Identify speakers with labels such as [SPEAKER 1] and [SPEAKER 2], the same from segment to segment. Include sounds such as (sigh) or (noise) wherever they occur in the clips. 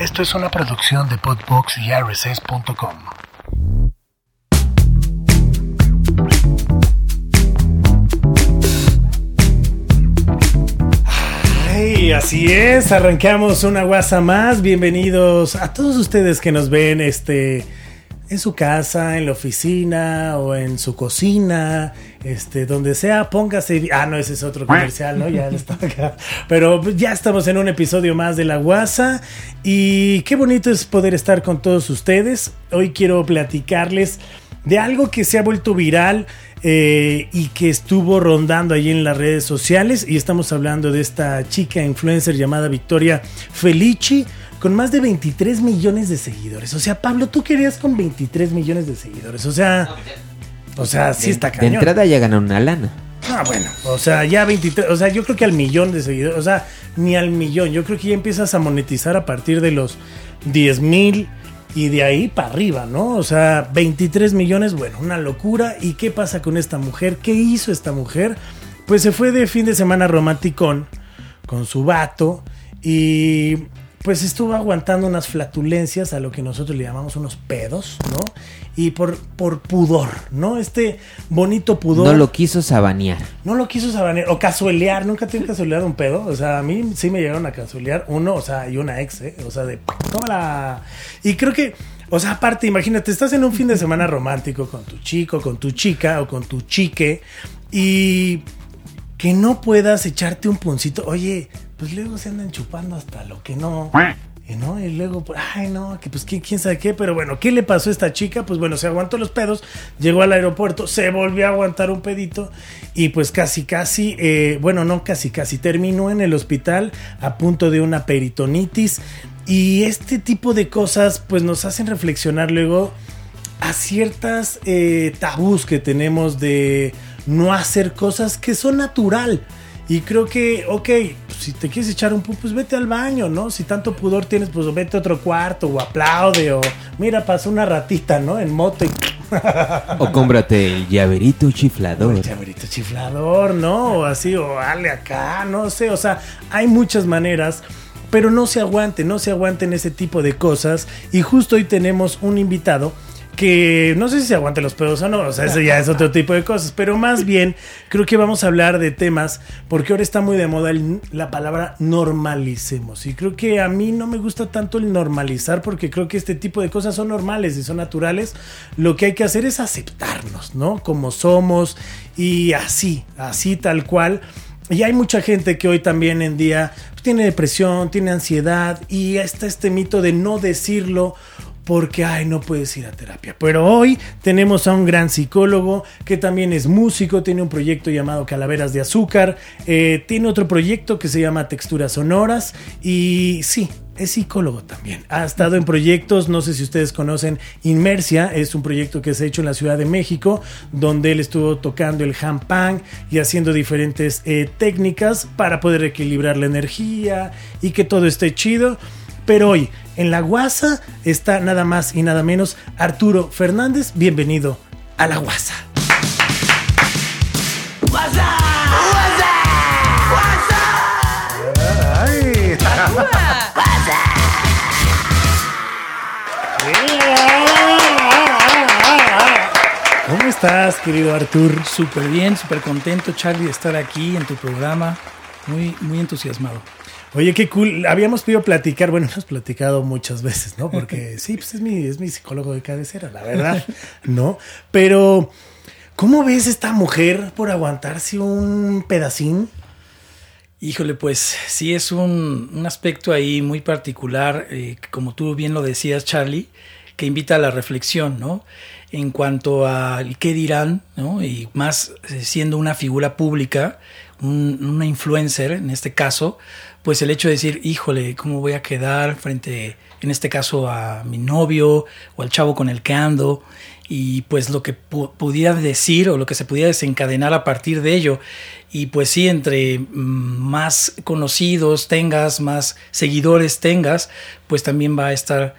[SPEAKER 1] Esto es una producción de Podbox y RSS.com. Ay, así es, arrancamos una guasa más. Bienvenidos a todos ustedes que nos ven este en su casa, en la oficina o en su cocina, este, donde sea, póngase. Ah, no, ese es otro comercial, ¿no? Ya (laughs) está acá. Pero ya estamos en un episodio más de La Guasa y qué bonito es poder estar con todos ustedes. Hoy quiero platicarles de algo que se ha vuelto viral. Eh, y que estuvo rondando ahí en las redes sociales y estamos hablando de esta chica influencer llamada Victoria Felici con más de 23 millones de seguidores. O sea, Pablo, tú querías con 23 millones de seguidores. O sea, o sea, sí está cañón.
[SPEAKER 2] De entrada ya ganó una lana.
[SPEAKER 1] Ah, bueno, o sea, ya 23, o sea, yo creo que al millón de seguidores, o sea, ni al millón, yo creo que ya empiezas a monetizar a partir de los 10 mil y de ahí para arriba, ¿no? O sea, 23 millones, bueno, una locura. ¿Y qué pasa con esta mujer? ¿Qué hizo esta mujer? Pues se fue de fin de semana romanticón con su vato y pues estuvo aguantando unas flatulencias a lo que nosotros le llamamos unos pedos, ¿no? Y por, por pudor, ¿no? Este bonito pudor.
[SPEAKER 2] No lo quiso sabanear.
[SPEAKER 1] No lo quiso sabanear. O casuelear. Nunca tiene casuelear un pedo. O sea, a mí sí me llegaron a casuelear uno, o sea, y una ex, ¿eh? O sea, de. Tómala. Y creo que. O sea, aparte, imagínate, estás en un fin de semana romántico con tu chico, con tu chica o con tu chique. Y que no puedas echarte un puncito. Oye, pues luego se andan chupando hasta lo que no. Y, ¿no? y luego, pues, ay, no, que pues quién, sabe qué, pero bueno, ¿qué le pasó a esta chica? Pues bueno, se aguantó los pedos, llegó al aeropuerto, se volvió a aguantar un pedito y pues casi, casi, eh, bueno, no casi, casi, terminó en el hospital a punto de una peritonitis. Y este tipo de cosas pues nos hacen reflexionar luego a ciertas eh, tabús que tenemos de no hacer cosas que son natural. Y creo que, ok, si te quieres echar un pu, pues vete al baño, ¿no? Si tanto pudor tienes, pues vete a otro cuarto o aplaude o mira, pasó una ratita, ¿no? En moto y...
[SPEAKER 2] o cómprate el llaverito chiflador.
[SPEAKER 1] El llaverito chiflador, ¿no? O así, o dale acá, no sé. O sea, hay muchas maneras pero no se aguante, no se aguanten ese tipo de cosas. Y justo hoy tenemos un invitado que no sé si se aguante los pedos o no, o sea, ese ya es otro tipo de cosas, pero más bien creo que vamos a hablar de temas, porque ahora está muy de moda la palabra normalicemos, y creo que a mí no me gusta tanto el normalizar, porque creo que este tipo de cosas son normales y son naturales, lo que hay que hacer es aceptarnos, ¿no? Como somos y así, así tal cual. Y hay mucha gente que hoy también en día tiene depresión, tiene ansiedad y está este mito de no decirlo porque, ay, no puedes ir a terapia. Pero hoy tenemos a un gran psicólogo que también es músico, tiene un proyecto llamado Calaveras de Azúcar, eh, tiene otro proyecto que se llama Texturas Sonoras y sí, es psicólogo también. Ha estado en proyectos, no sé si ustedes conocen Inmersia, es un proyecto que se ha hecho en la Ciudad de México, donde él estuvo tocando el handpan y haciendo diferentes eh, técnicas para poder equilibrar la energía y que todo esté chido. Pero hoy en la guasa está nada más y nada menos Arturo Fernández. Bienvenido a la guasa. ¡Guasa! ¿Cómo estás, querido Artur?
[SPEAKER 3] Súper bien, súper contento, Charlie, de estar aquí en tu programa. Muy, muy entusiasmado.
[SPEAKER 1] Oye, qué cool. Habíamos podido platicar, bueno, (laughs) hemos platicado muchas veces, ¿no? Porque (laughs) sí, pues es mi, es mi psicólogo de cabecera, la verdad, (laughs) ¿no? Pero, ¿cómo ves esta mujer por aguantarse un pedacín?
[SPEAKER 3] Híjole, pues sí es un, aspecto ahí muy particular, eh, como tú bien lo decías, Charlie, que invita a la reflexión, ¿no? En cuanto a qué dirán, ¿no? Y más eh, siendo una figura pública, una influencer en este caso, pues el hecho de decir, híjole, ¿cómo voy a quedar frente, en este caso, a mi novio o al chavo con el que ando? Y pues lo que pudiera decir o lo que se pudiera desencadenar a partir de ello. Y pues sí, entre mm, más conocidos tengas, más seguidores tengas, pues también va a estar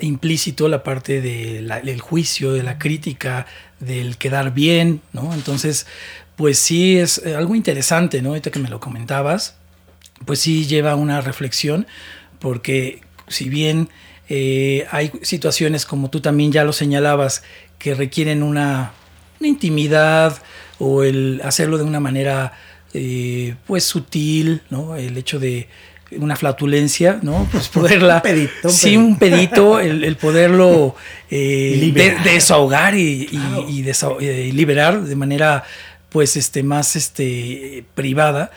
[SPEAKER 3] implícito la parte del juicio, de la crítica, del quedar bien, ¿no? Entonces, pues sí es eh, algo interesante, ¿no? Ahorita que me lo comentabas, pues sí lleva una reflexión, porque si bien eh, hay situaciones como tú también ya lo señalabas que requieren una, una intimidad o el hacerlo de una manera eh, pues sutil, ¿no? El hecho de una flatulencia, ¿no? Pues (laughs) poderla...
[SPEAKER 1] un pedito. Un
[SPEAKER 3] sí, un pedito, el, el poderlo eh, de- desahogar y, y-
[SPEAKER 1] Claro.
[SPEAKER 3] y desaho- eh, liberar de manera pues este más este privada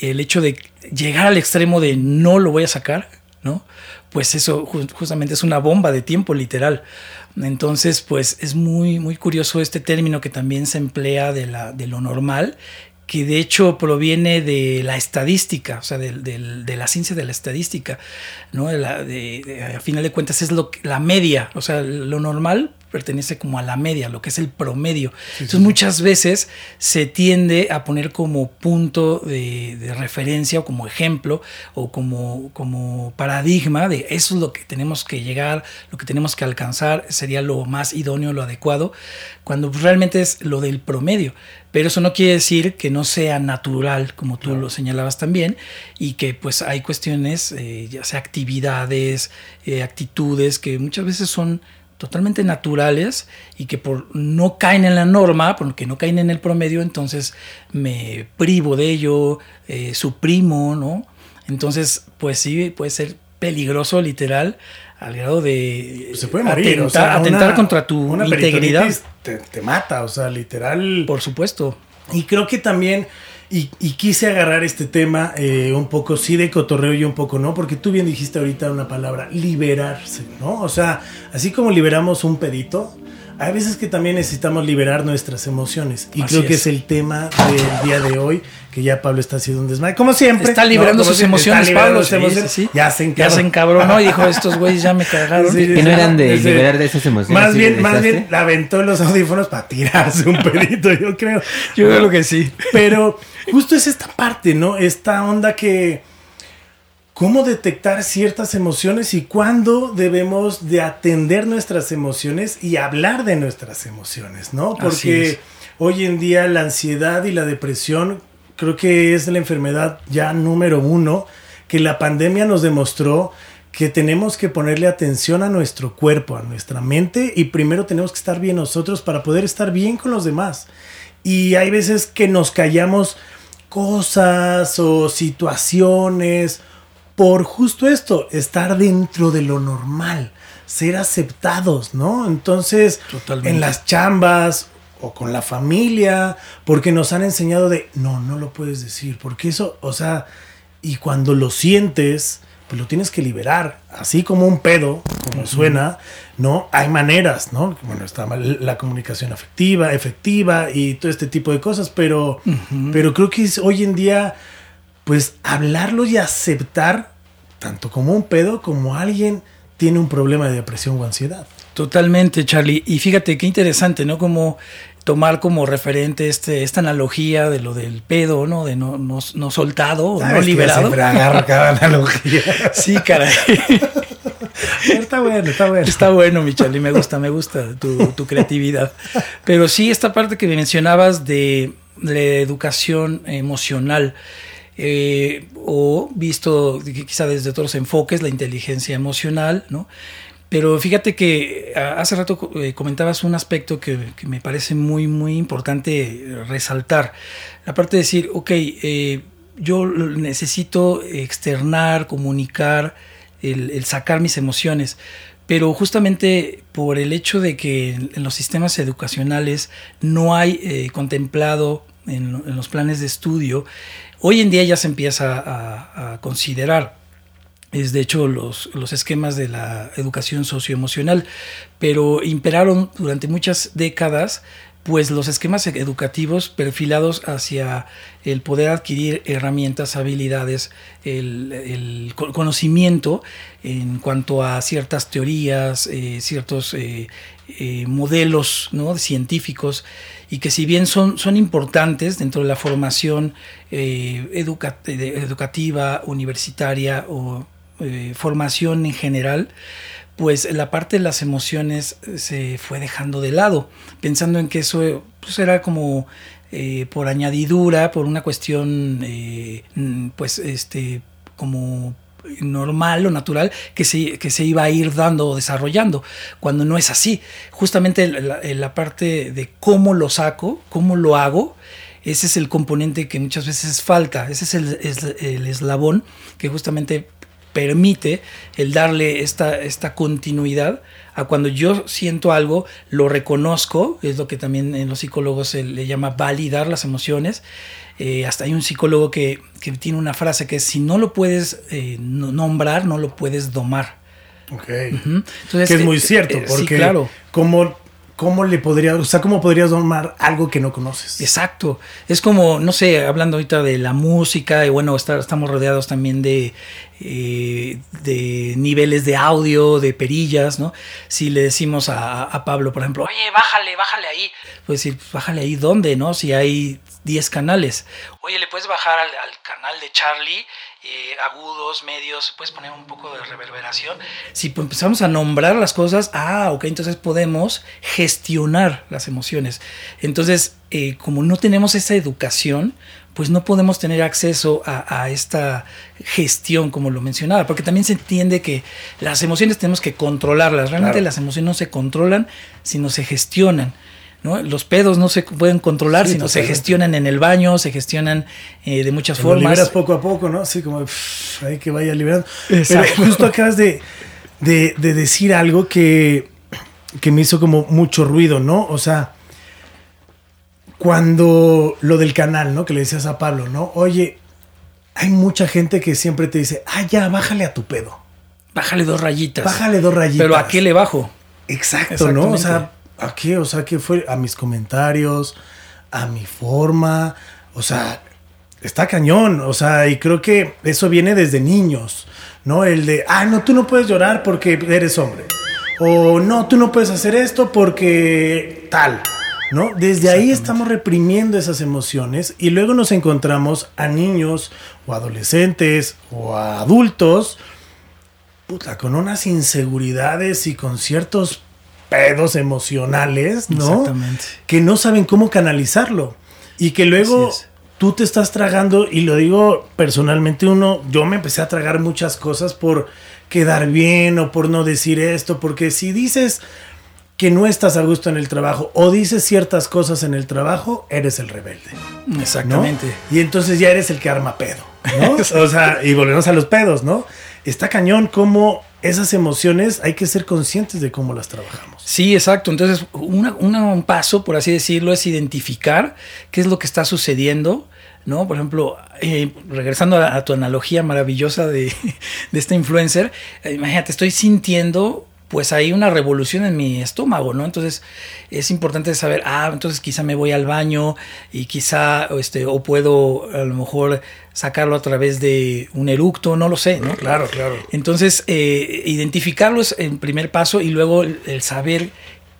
[SPEAKER 3] el hecho de llegar al extremo de no lo voy a sacar no pues eso ju- justamente es una bomba de tiempo literal entonces pues es muy muy curioso este término que también se emplea de la de lo normal que de hecho proviene de la estadística, o sea, del- de, la ciencia de la estadística, ¿no? De de- de- a final de cuentas es lo, la media, o sea, lo normal pertenece como a la media, lo que es el promedio. Entonces muchas veces se tiende a poner como punto de, de referencia o como ejemplo o como, como paradigma de eso es lo que tenemos que llegar, lo que tenemos que alcanzar, sería lo más idóneo, lo adecuado, cuando realmente es lo del promedio. Pero eso no quiere decir que no sea natural, como tú lo señalabas también, y que pues hay cuestiones, eh, ya sea actividades, eh, actitudes, que muchas veces son totalmente naturales y que por no caen en la norma, porque no caen en el promedio, entonces me privo de ello, eh, suprimo, ¿no? Entonces, pues sí, puede ser peligroso, literal, al grado de
[SPEAKER 1] Pues se puede morir.
[SPEAKER 3] atentar,
[SPEAKER 1] o sea,
[SPEAKER 3] atentar
[SPEAKER 1] una-
[SPEAKER 3] contra tu
[SPEAKER 1] una
[SPEAKER 3] integridad.
[SPEAKER 1] te mata, o sea, literal.
[SPEAKER 3] Por supuesto.
[SPEAKER 1] Y creo que también, y, y quise agarrar este tema eh, un poco sí de cotorreo y un poco no, porque tú bien dijiste ahorita una palabra, liberarse, ¿no? O sea, así como liberamos un pedito, hay veces que también necesitamos liberar nuestras emociones. Y
[SPEAKER 3] Así
[SPEAKER 1] creo que
[SPEAKER 3] es.
[SPEAKER 1] es el tema del día de hoy, que ya Pablo está haciendo un desmayo. Como siempre.
[SPEAKER 3] Está liberando
[SPEAKER 1] ¿no?
[SPEAKER 3] Sus emociones,
[SPEAKER 1] liberando
[SPEAKER 3] Pablo.
[SPEAKER 1] sus
[SPEAKER 3] sí,
[SPEAKER 1] emociones.
[SPEAKER 3] sí, sí.
[SPEAKER 1] Ya se
[SPEAKER 3] Ya se encabronó y dijo, (laughs) estos güeyes ya me cagaron.
[SPEAKER 2] Que no eran de liberar de esas emociones.
[SPEAKER 1] Más
[SPEAKER 2] ¿sí
[SPEAKER 1] bien, más bien, la aventó los audífonos para tirarse un pedito, yo creo.
[SPEAKER 3] Yo creo que sí.
[SPEAKER 1] Pero justo es esta parte, ¿no? Esta onda que... ¿Cómo detectar ciertas emociones y cuándo debemos de atender nuestras emociones y hablar de nuestras emociones, ¿no? Porque hoy en día la ansiedad y la depresión creo que es la enfermedad ya número uno que la pandemia nos demostró que tenemos que ponerle atención a nuestro cuerpo, a nuestra mente y primero tenemos que estar bien nosotros para poder estar bien con los demás. Y hay veces que nos callamos cosas o situaciones por justo esto, estar dentro de lo normal, ser aceptados, ¿no? Entonces,
[SPEAKER 3] Totalmente.
[SPEAKER 1] en las chambas o con la familia, porque nos han enseñado de, no, no lo puedes decir, porque eso, o sea, y cuando lo sientes, pues lo tienes que liberar, así como un pedo, como suena, ¿no? Hay maneras, ¿no? Bueno, está mal la comunicación afectiva, efectiva y todo este tipo de cosas, pero, pero creo que es, hoy en día, pues hablarlo y aceptar, tanto como un pedo, como alguien tiene un problema de depresión o ansiedad.
[SPEAKER 3] Totalmente, Charlie. Y fíjate qué interesante, ¿no? Como tomar como referente este, esta analogía de lo del pedo, ¿no? De no, no, no soltado no liberado.
[SPEAKER 1] siempre agarro cada (laughs) analogía.
[SPEAKER 3] Sí, caray.
[SPEAKER 1] está bueno, está bueno.
[SPEAKER 3] Está bueno, mi Charlie, me gusta, me gusta tu, tu creatividad. Pero sí, esta parte que mencionabas de la educación emocional, eh, o visto quizá desde otros enfoques, la inteligencia emocional, ¿no? Pero fíjate que hace rato eh, comentabas un aspecto que, que me parece muy, muy importante resaltar. La parte de decir, ok, eh, yo necesito externar, comunicar, el, sacar mis emociones. Pero justamente por el hecho de que en, los sistemas educacionales no hay contemplado en los planes de estudio, hoy en día ya se empieza a, considerar es de hecho los, los esquemas de la educación socioemocional, pero imperaron durante muchas décadas pues los esquemas educativos perfilados hacia el poder adquirir herramientas, habilidades, el, el co- conocimiento en cuanto a ciertas teorías, eh, ciertos eh, eh, modelos ¿no? científicos, y que si bien son, son importantes dentro de la formación eh, de- educativa, universitaria o eh, formación en general, pues la parte de las emociones eh, se fue dejando de lado, pensando en que eso eh, pues, era como eh, por añadidura, por una cuestión, eh, mm, pues, este, como normal o natural que se, que se iba a ir dando o desarrollando, cuando no es así. Justamente la, la parte de cómo lo saco, cómo lo hago, ese es el componente que muchas veces falta, ese es el, es el eslabón que justamente permite el darle esta, esta continuidad a cuando yo siento algo, lo reconozco, es lo que también en los psicólogos se le llama validar las emociones. Eh, hasta hay un psicólogo que, que, tiene una frase que es, si no lo puedes eh, nombrar, no lo puedes domar.
[SPEAKER 1] Ok. Uh -huh. Entonces, que es muy
[SPEAKER 3] eh,
[SPEAKER 1] cierto, porque
[SPEAKER 3] sí, claro.
[SPEAKER 1] como ¿cómo le podría, o sea, cómo podrías domar algo que no conoces?
[SPEAKER 3] Exacto. Es como, no sé, hablando ahorita de la música, y bueno, está, estamos rodeados también de, eh, de niveles de audio, de perillas, ¿no? Si le decimos a, a, Pablo, por ejemplo, oye, bájale, bájale ahí, pues decir, bájale ahí, ¿dónde, no? Si hay 10 canales. Oye, le puedes bajar al, al canal de Charlie eh, agudos, medios, puedes poner un poco de reverberación. Si empezamos a nombrar las cosas, ah, ok, entonces podemos gestionar las emociones. Entonces, eh, como no tenemos esa educación, pues no podemos tener acceso a, a, esta gestión, como lo mencionaba, porque también se entiende que las emociones tenemos que controlarlas. Realmente claro. las emociones no se controlan, sino se gestionan. ¿No? Los pedos no se pueden controlar, sí, sino totalmente. se gestionan en el baño, se gestionan eh, de muchas
[SPEAKER 1] Te
[SPEAKER 3] formas.
[SPEAKER 1] Liberas poco a poco, ¿no? Así como pff, hay que vaya liberando. Exacto. Pero justo acabas de, de, de, decir algo que, que me hizo como mucho ruido, ¿no? O sea, cuando lo del canal, ¿no? Que le decías a Pablo, ¿no? Oye, hay mucha gente que siempre te dice, ah, ya, bájale a tu pedo.
[SPEAKER 3] Bájale dos rayitas.
[SPEAKER 1] Bájale dos rayitas.
[SPEAKER 3] Pero ¿a qué le bajo?
[SPEAKER 1] Exacto, ¿no? O sea, ¿a qué? O sea, ¿qué fue? A mis comentarios, a mi forma. O sea, está cañón. O sea, y creo que eso viene desde niños, ¿no? El de, ah, no, tú no puedes llorar porque eres hombre. O no, tú no puedes hacer esto porque tal. ¿No? Desde ahí estamos reprimiendo esas emociones y luego nos encontramos a niños o adolescentes o a adultos puta, con unas inseguridades y con ciertos pedos emocionales, ¿no?
[SPEAKER 3] Exactamente.
[SPEAKER 1] Que no saben cómo canalizarlo. Y que luego tú te estás tragando, y lo digo personalmente, uno, yo me empecé a tragar muchas cosas por quedar bien o por no decir esto, porque si dices que no estás a gusto en el trabajo o dices ciertas cosas en el trabajo, eres el rebelde.
[SPEAKER 3] Exactamente.
[SPEAKER 1] ¿no? Y entonces ya eres el que arma pedo, ¿no? (laughs) o sea, y volvemos a los pedos, ¿no? Está cañón como esas emociones hay que ser conscientes de cómo las trabajamos.
[SPEAKER 3] Sí, exacto. Entonces, un paso, por así decirlo, es identificar qué es lo que está sucediendo. ¿no? Por ejemplo, eh, regresando a, tu analogía maravillosa de, (laughs) de este influencer, eh, imagínate, estoy sintiendo pues hay una revolución en mi estómago, ¿no? Entonces es importante saber, ah, entonces quizá me voy al baño y quizá, este, o puedo a lo mejor sacarlo a través de un eructo, no lo sé, ¿no?
[SPEAKER 1] Claro, claro.
[SPEAKER 3] Entonces, eh, identificarlo es el primer paso y luego el, el saber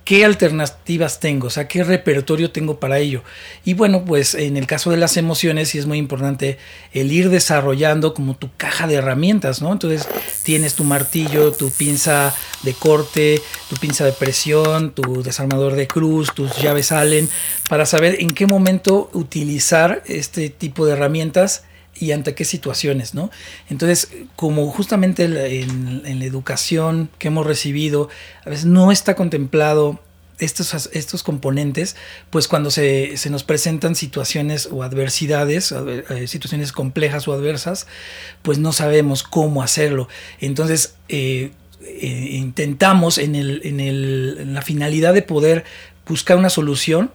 [SPEAKER 3] qué alternativas tengo, o sea, qué repertorio tengo para ello. Y bueno, pues en el caso de las emociones sí es muy importante el ir desarrollando como tu caja de herramientas, ¿no? Entonces tienes tu martillo, tu pinza de corte, tu pinza de presión, tu desarmador de cruz, tus llaves Allen, para saber en qué momento utilizar este tipo de herramientas y ante qué situaciones, ¿no? Entonces, como justamente en, la educación que hemos recibido, a veces no está contemplado estos, estos componentes, pues cuando se, se nos presentan situaciones o adversidades, eh, situaciones complejas o adversas, pues no sabemos cómo hacerlo. Entonces, eh, eh, intentamos en, el, en, el, en la finalidad de poder buscar una solución,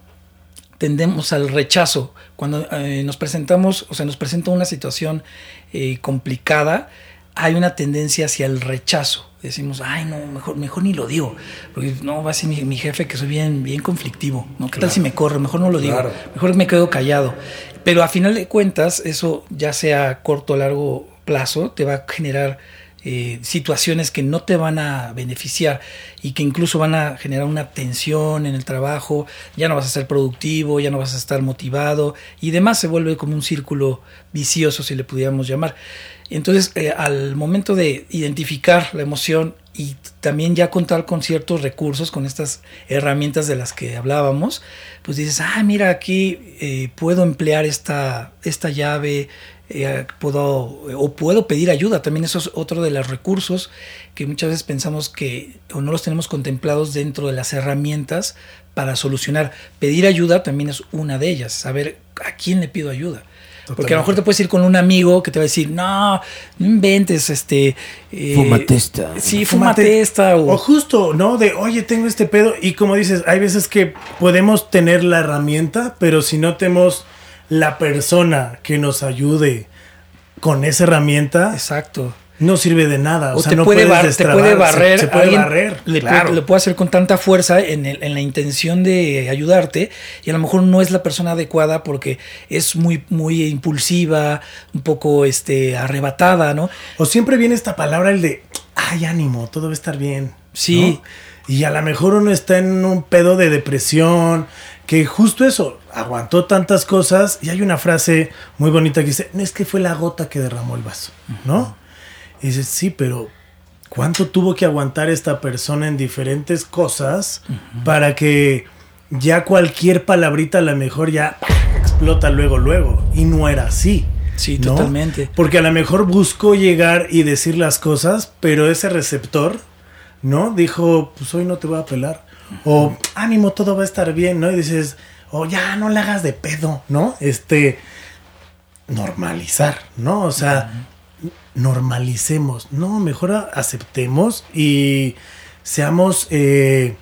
[SPEAKER 3] tendemos al rechazo. Cuando eh, nos presentamos, o sea, nos presenta una situación eh, complicada, hay una tendencia hacia el rechazo. Decimos, ay, no, mejor, mejor ni lo digo. Porque no va a ser mi, mi jefe que soy bien, bien conflictivo. ¿no? ¿Qué claro. tal si me corro? Mejor no lo digo. Claro. Mejor me quedo callado. Pero a final de cuentas, eso ya sea corto o largo plazo, te va a generar eh, situaciones que no te van a beneficiar y que incluso van a generar una tensión en el trabajo, ya no vas a ser productivo, ya no vas a estar motivado y demás se vuelve como un círculo vicioso si le pudiéramos llamar. Entonces, eh, al momento de identificar la emoción y también ya contar con ciertos recursos, con estas herramientas de las que hablábamos, pues dices, ah, mira, aquí eh, puedo emplear esta, esta llave, eh, puedo o puedo pedir ayuda. También eso es otro de los recursos que muchas veces pensamos que o no los tenemos contemplados dentro de las herramientas para solucionar. Pedir ayuda también es una de ellas, saber a quién le pido ayuda. Porque a lo mejor te puedes ir con un amigo que te va a decir, no, no inventes, este...
[SPEAKER 2] Eh, esta.
[SPEAKER 3] Sí, fúmate, esta.
[SPEAKER 1] O... justo, ¿no? De, oye, tengo este pedo. Y como dices, hay veces que podemos tener la herramienta, pero si no tenemos la persona que nos ayude con esa herramienta...
[SPEAKER 3] Exacto
[SPEAKER 1] no sirve de nada.
[SPEAKER 3] O,
[SPEAKER 1] sea,
[SPEAKER 3] te,
[SPEAKER 1] no
[SPEAKER 3] puede te, puede barrer.
[SPEAKER 1] Se, puede barrer.
[SPEAKER 3] Le, puede, puede, hacer con tanta fuerza en, el, en, la intención de ayudarte y a lo mejor no es la persona adecuada porque es muy, muy impulsiva, un poco este, arrebatada, ¿no?
[SPEAKER 1] O siempre viene esta palabra, el de, ay, ánimo, todo va a estar bien.
[SPEAKER 3] Sí.
[SPEAKER 1] Y a lo mejor uno está en un pedo de depresión, que justo eso, aguantó tantas cosas y hay una frase muy bonita que dice, es que fue la gota que derramó el vaso, ¿no? Y dices, sí, pero ¿cuánto tuvo que aguantar esta persona en diferentes cosas para que ya cualquier palabrita a lo mejor ya explota luego, luego? Y no era así.
[SPEAKER 3] Sí, totalmente.
[SPEAKER 1] Porque a lo mejor buscó llegar y decir las cosas, pero ese receptor, ¿no? Dijo, pues hoy no te voy a pelar. O ánimo, todo va a estar bien, ¿no? Y dices, o ya no le hagas de pedo, ¿no? Este, normalizar, ¿no? O sea, normalicemos, no, mejor aceptemos y seamos, eh,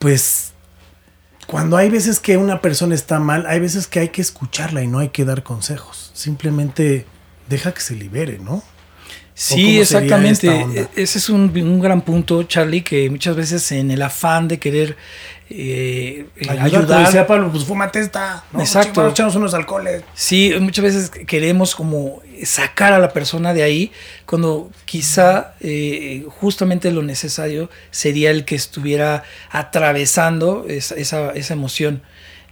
[SPEAKER 1] pues, cuando hay veces que una persona está mal, hay veces que hay que escucharla y no hay que dar consejos, simplemente deja que se libere, ¿no?
[SPEAKER 3] Sí, exactamente. E-, ese es un, un, gran punto, Charlie, que muchas veces en el afán de querer eh, ayudar.
[SPEAKER 1] Decía Pablo, pues fúmate esta. ¿no?
[SPEAKER 3] Exacto.
[SPEAKER 1] Echamos unos alcoholes.
[SPEAKER 3] Sí, muchas veces queremos como sacar a la persona de ahí, cuando quizá eh, justamente lo necesario sería el que estuviera atravesando esa, esa, esa emoción.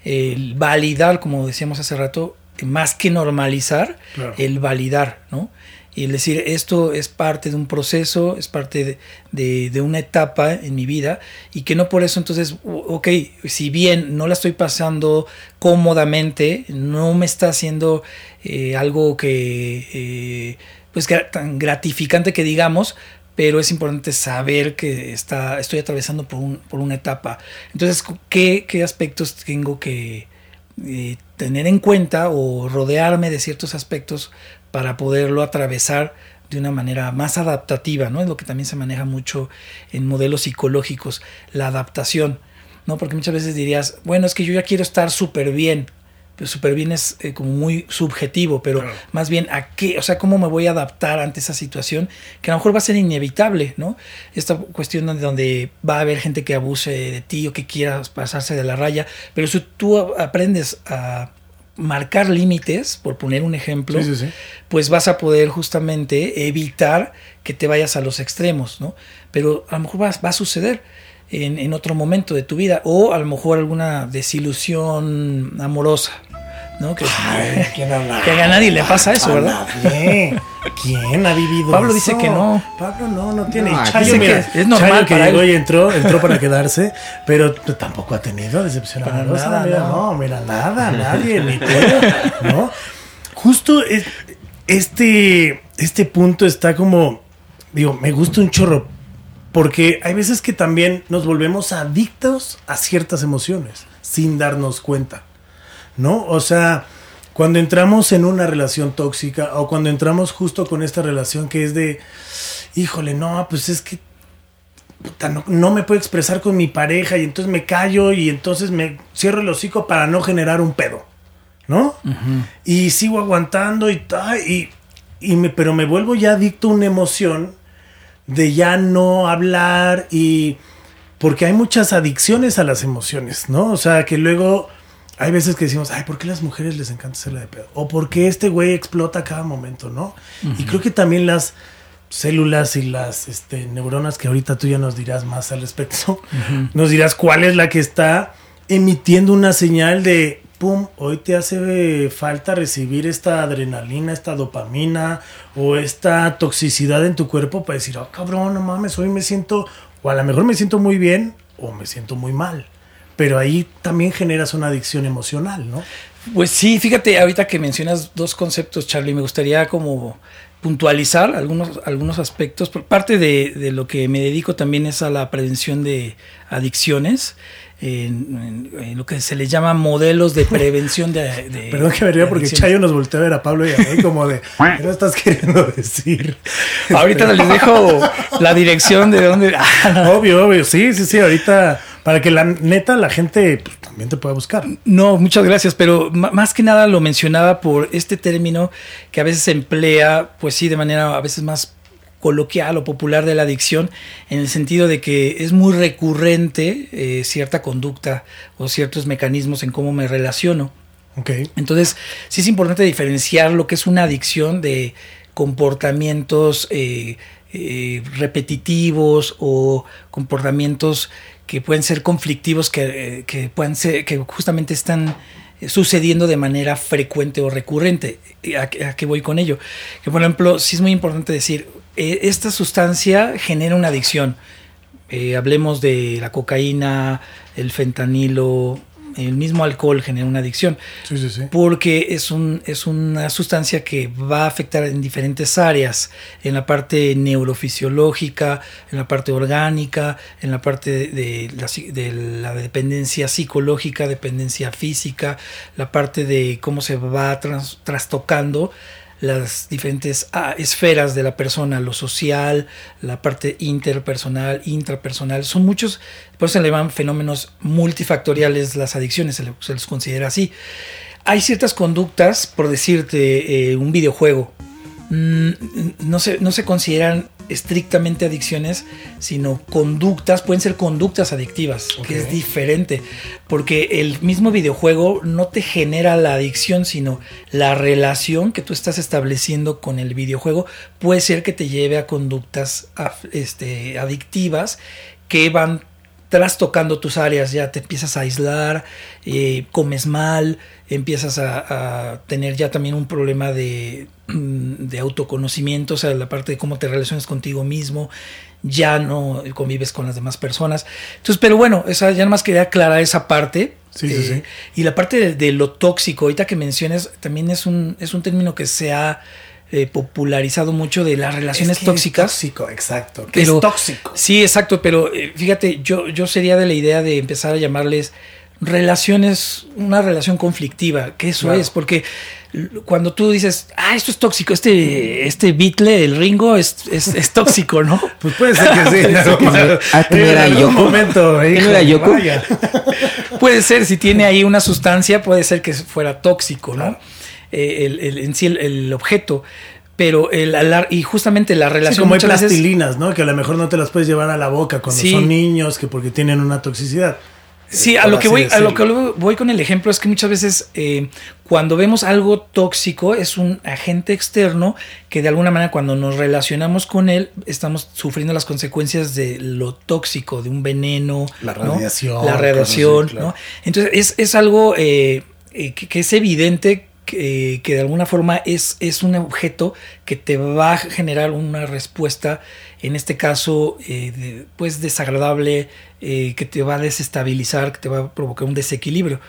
[SPEAKER 3] El validar, como decíamos hace rato, más que normalizar, el validar, ¿no? Y el decir esto es parte de un proceso, es parte de, una etapa en mi vida y que no por eso entonces, ok, si bien no la estoy pasando cómodamente, no me está haciendo eh, algo que, eh, pues tan gratificante que digamos, pero es importante saber que está, estoy atravesando por, un, por una etapa. Entonces, ¿qué, qué aspectos tengo que eh, tener en cuenta o rodearme de ciertos aspectos para poderlo atravesar de una manera más adaptativa, ¿no? Es lo que también se maneja mucho en modelos psicológicos, la adaptación, ¿no? Porque muchas veces dirías, bueno, es que yo ya quiero estar súper bien, pero súper bien es eh, como muy subjetivo, pero más bien a qué, o sea, cómo me voy a adaptar ante esa situación que a lo mejor va a ser inevitable, ¿no? Esta cuestión donde, donde va a haber gente que abuse de ti o que quiera pasarse de la raya, pero si tú aprendes a marcar límites, por poner un ejemplo, pues vas a poder justamente evitar que te vayas a los extremos, ¿no? Pero a lo mejor va, va a suceder en, en, otro momento de tu vida o a lo mejor alguna desilusión amorosa, ¿no? Que, que a nadie le pasa eso, ¿verdad?
[SPEAKER 1] ¿Quién ha vivido
[SPEAKER 3] Pablo dice que no.
[SPEAKER 1] Pablo no, no tiene.
[SPEAKER 3] No, Chayo, que es normal
[SPEAKER 1] que llegó y entró, entró para (laughs) quedarse, pero tampoco ha tenido decepción amorosa. Nada, mira, no. mira, nada, nadie, ni tú, ¿no? Justo este, este punto está como, digo, me gusta un chorro, porque hay veces que también nos volvemos adictos a ciertas emociones sin darnos cuenta. ¿No? O sea, cuando entramos en una relación tóxica o cuando entramos justo con esta relación que es de, híjole, no, pues es que no, me puedo expresar con mi pareja y entonces me callo y entonces me cierro el hocico para no generar un pedo, ¿no? Y sigo aguantando y, y, y me, pero me vuelvo ya adicto a una emoción de ya no hablar y porque hay muchas adicciones a las emociones, ¿no? O sea, que luego hay veces que decimos, ay, ¿por qué a las mujeres les encanta hacerla de pedo? O ¿por qué este güey explota a cada momento, no? Y creo que también las células y las este, neuronas, que ahorita tú ya nos dirás más al respecto, nos dirás cuál es la que está emitiendo una señal de, pum, hoy te hace falta recibir esta adrenalina, esta dopamina o esta toxicidad en tu cuerpo para decir, oh cabrón, no mames, hoy me siento, o a lo mejor me siento muy bien o me siento muy mal pero ahí también generas una adicción emocional, ¿no?
[SPEAKER 3] Pues sí, fíjate, ahorita que mencionas dos conceptos, Charlie, me gustaría como puntualizar algunos, algunos aspectos. Por parte de, de lo que me dedico también es a la prevención de adicciones. En, en- en lo que se le llama modelos de prevención de, (laughs) de-
[SPEAKER 1] Perdón que me ría
[SPEAKER 3] de
[SPEAKER 1] porque. Chayo nos volteó a ver a Pablo y a mí como de, ¿qué no estás queriendo decir?
[SPEAKER 3] Ahorita les dejo la dirección de dónde. (laughs)
[SPEAKER 1] Obvio, obvio, sí, sí, sí, ahorita, para que la neta la gente pues, también te pueda buscar.
[SPEAKER 3] No, muchas gracias, pero más que nada lo mencionaba por este término que a veces se emplea, pues sí, de manera a veces más coloquial o popular de la adicción, en el sentido de que es muy recurrente eh, cierta conducta o ciertos mecanismos en cómo me relaciono.
[SPEAKER 1] Ok.
[SPEAKER 3] Entonces, sí es importante diferenciar lo que es una adicción de comportamientos eh, eh, repetitivos o comportamientos que pueden ser conflictivos, que, eh, que ser, que justamente están eh, sucediendo de manera frecuente o recurrente. ¿Y ¿A, a qué voy con ello? Que por ejemplo, sí es muy importante decir, eh, esta sustancia genera una adicción. Hablemos de la cocaína, el fentanilo, el mismo alcohol genera una adicción
[SPEAKER 1] Sí, sí, sí.
[SPEAKER 3] porque es, un, es una sustancia que va a afectar en diferentes áreas, en la parte neurofisiológica, en la parte orgánica, en la parte de, de la, si- de la dependencia psicológica, dependencia física, la parte de cómo se va trans- trastocando las diferentes ah, esferas de la persona, lo social, la parte interpersonal, intrapersonal, son muchos, por eso se le llaman fenómenos multifactoriales las adicciones, se les considera así. Hay ciertas conductas, por decirte, eh, un videojuego, mm, no, se, no se consideran estrictamente adicciones, sino conductas, pueden ser conductas adictivas, que es diferente, porque el mismo videojuego no te genera la adicción, sino la relación que tú estás estableciendo con el videojuego. Puede ser que te lleve a conductas este, adictivas que van trastocando tus áreas, ya te empiezas a aislar, eh, comes mal, empiezas a, a tener ya también un problema de, de autoconocimiento, o sea, la parte de cómo te relacionas contigo mismo, ya no convives con las demás personas. Entonces, pero bueno, esa, ya nada más quería aclarar esa parte. eh,
[SPEAKER 1] Sí, sí, sí.
[SPEAKER 3] Y la parte de, de lo tóxico, ahorita que mencionas, también es un, es un término que se ha eh, popularizado mucho de las relaciones
[SPEAKER 1] Es que es
[SPEAKER 3] tóxicas.
[SPEAKER 1] tóxico, exacto. Que
[SPEAKER 3] Pero-
[SPEAKER 1] es tóxico.
[SPEAKER 3] Sí, exacto, pero eh, fíjate, yo, yo sería de la idea de empezar a llamarles relaciones, una relación conflictiva, que eso
[SPEAKER 1] Claro.
[SPEAKER 3] es, porque cuando tú dices, ah, esto es tóxico, este, este Beatle, el Ringo, es, es, es tóxico, ¿no? (laughs)
[SPEAKER 1] Pues puede ser que sí.
[SPEAKER 2] Ah,
[SPEAKER 3] puede ser, si tiene ahí una sustancia, puede ser que fuera tóxico, ¿no?
[SPEAKER 1] Claro.
[SPEAKER 3] Eh, el, el- en sí el, el objeto. Pero el alar- y justamente la
[SPEAKER 1] Sí,
[SPEAKER 3] relación
[SPEAKER 1] como hay
[SPEAKER 3] veces-
[SPEAKER 1] plastilinas, ¿no? Que a lo mejor no te las puedes llevar a la boca cuando
[SPEAKER 3] Sí.
[SPEAKER 1] son niños, que porque tienen una toxicidad.
[SPEAKER 3] Sí, a lo que voy, a lo que voy con el ejemplo es que muchas veces eh, cuando vemos algo tóxico es un agente externo que de alguna manera cuando nos relacionamos con él estamos sufriendo las consecuencias de lo tóxico, de un veneno,
[SPEAKER 1] La
[SPEAKER 3] ¿no?
[SPEAKER 1] radiación,
[SPEAKER 3] la radiación. Entonces es, es algo eh, eh, que, que es evidente que, que de alguna forma es, es un objeto que te va a generar una respuesta, en este caso, eh, de- pues desagradable, eh, que te va a desestabilizar, que te va a provocar un desequilibio.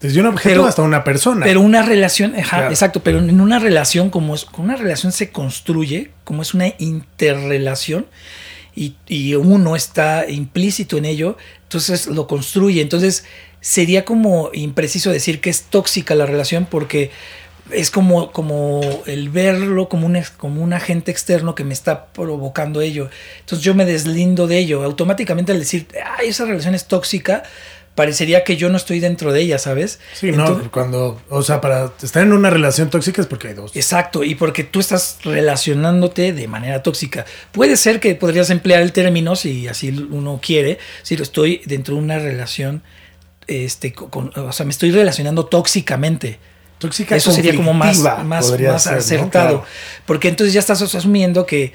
[SPEAKER 1] Desde un objeto
[SPEAKER 3] Pero-
[SPEAKER 1] hasta una persona.
[SPEAKER 3] Pero una relación, ajá,
[SPEAKER 1] Claro.
[SPEAKER 3] exacto, pero en una relación como es, con una relación se construye, como es una interrelación y, y uno está implícito en ello, entonces lo construye. Entonces sería como impreciso decir que es tóxica la relación porque es como, como el verlo como un, como un agente externo que me está provocando ello. Entonces yo me deslindo de ello. Automáticamente al decir, ay, esa relación es tóxica, parecería que yo no estoy dentro de ella, ¿sabes?
[SPEAKER 1] Sí, no, cuando, o sea, para estar en una relación tóxica es porque hay dos.
[SPEAKER 3] Exacto, y porque tú estás relacionándote de manera tóxica. Puede ser que podrías emplear el término si así uno quiere, si lo estoy dentro de una relación, este, con, o sea, me estoy relacionando tóxicamente.
[SPEAKER 1] Tóxica
[SPEAKER 3] Eso sería como más, más, más
[SPEAKER 1] ser, ¿no?
[SPEAKER 3] acertado.
[SPEAKER 1] Claro.
[SPEAKER 3] Porque entonces ya estás asumiendo que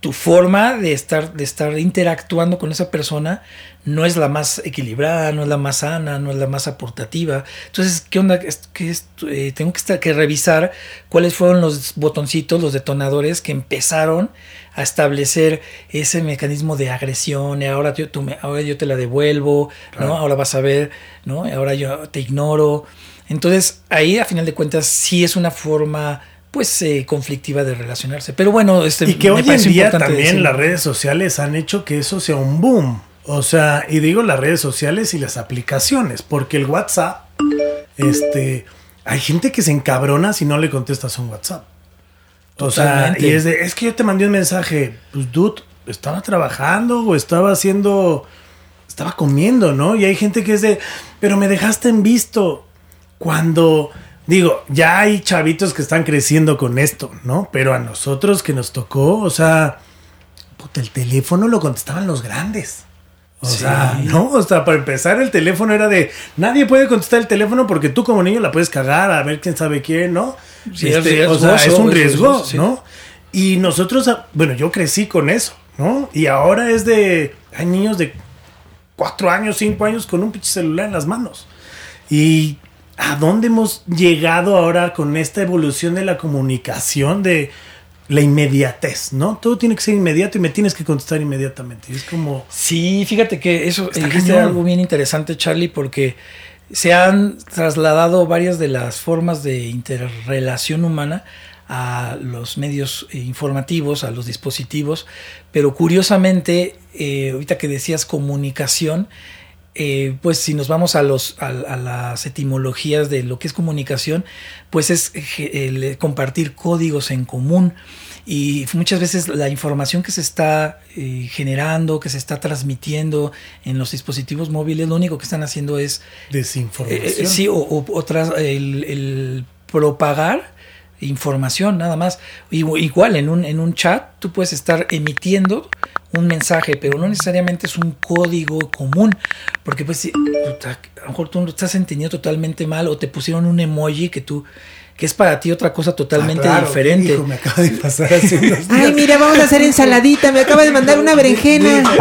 [SPEAKER 3] tu forma de estar, de estar interactuando con esa persona no es la más equilibrada, no es la más sana, no es la más aportativa. Entonces, ¿qué onda? Es- ¿Qué es? Eh, tengo que, estar, que revisar cuáles fueron los botoncitos, los detonadores que empezaron a establecer ese mecanismo de agresión. y Ahora yo, tú me- ahora yo te la devuelvo, ¿no? Ahora vas a ver, ¿no? Ahora yo te ignoro. Entonces, ahí a final de cuentas sí es una forma pues eh, conflictiva de relacionarse. Pero bueno, este
[SPEAKER 1] Y que
[SPEAKER 3] me
[SPEAKER 1] hoy en día también
[SPEAKER 3] decirlo.
[SPEAKER 1] las redes sociales han hecho que eso sea un boom. O sea, y digo las redes sociales y las aplicaciones, porque el WhatsApp, este, hay gente que se encabrona si no le contestas un WhatsApp. O sea, y es de, es que yo te mandé un mensaje, pues dude, estaba trabajando o estaba haciendo, estaba comiendo, ¿no? Y hay gente que es de, pero me dejaste en visto. Cuando, digo, ya hay chavitos que están creciendo con esto, ¿no? Pero a nosotros que nos tocó, o sea, puta, el teléfono lo contestaban los grandes. O
[SPEAKER 3] Sí.
[SPEAKER 1] sea, no, o sea, para empezar el teléfono era de nadie puede contestar el teléfono porque tú como niño la puedes cagar a ver quién sabe quién, ¿no?
[SPEAKER 3] Sí, es
[SPEAKER 1] Este, o sea, es un
[SPEAKER 3] es
[SPEAKER 1] riesgo,
[SPEAKER 3] sí.
[SPEAKER 1] ¿no? Y nosotros, ah, bueno, yo crecí con eso, ¿no? Y ahora es de, hay niños de cuatro años, cinco años con un pinche celular en las manos. Y a dónde hemos llegado ahora con esta evolución de la comunicación, de la inmediatez, ¿no? Todo tiene que ser inmediato y me tienes que contestar inmediatamente. Y es como,
[SPEAKER 3] Sí, fíjate que eso dijiste algo bien interesante, Charlie, porque se han trasladado varias de las formas de interrelación humana a los medios eh, informativos, a los dispositivos, pero curiosamente, eh, ahorita que decías comunicación, eh, pues si nos vamos a los a, a las etimologías de lo que es comunicación, pues es eh, el compartir códigos en común y muchas veces la información que se está eh, generando, que se está transmitiendo en los dispositivos móviles, lo único que están haciendo es
[SPEAKER 1] desinformación.
[SPEAKER 3] eh, eh, sí, o, o- o tras- el, el propagar información nada más. Igu- Igual en un, en un chat tú puedes estar emitiendo un mensaje, pero no necesariamente es un código común, porque pues a lo mejor tú lo estás entendiendo totalmente mal o te pusieron un emoji que tú que es para ti otra cosa totalmente
[SPEAKER 1] Ah, claro,
[SPEAKER 3] diferente.
[SPEAKER 1] hijo, me acaba de pasar hace unos días.
[SPEAKER 2] Ay, mira, vamos a hacer ensaladita. Me acaba de mandar una berenjena. (laughs)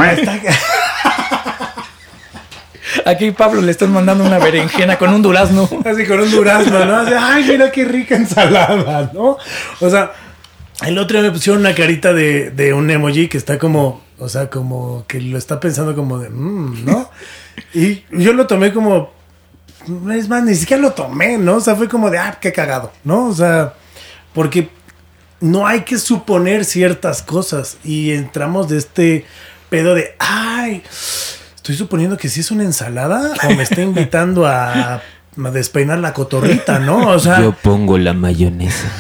[SPEAKER 3] Aquí Pablo le están mandando una berenjena con un durazno.
[SPEAKER 1] Así con un durazno, ¿no? Ay, mira qué rica ensalada, ¿no? O sea, el otro día me pusieron una carita de, de un emoji que está como, o sea, como que lo está pensando como de, mmm, ¿no? (laughs) Y yo lo tomé como, es más, ni siquiera lo tomé, ¿no? O sea, fue como de, ah, qué cagado, ¿no? O sea, porque no hay que suponer ciertas cosas y entramos de este pedo de, ay, estoy suponiendo que sí es una ensalada o me está (laughs) invitando a despeinar la cotorrita, ¿no? O sea,
[SPEAKER 2] Yo pongo la mayonesa.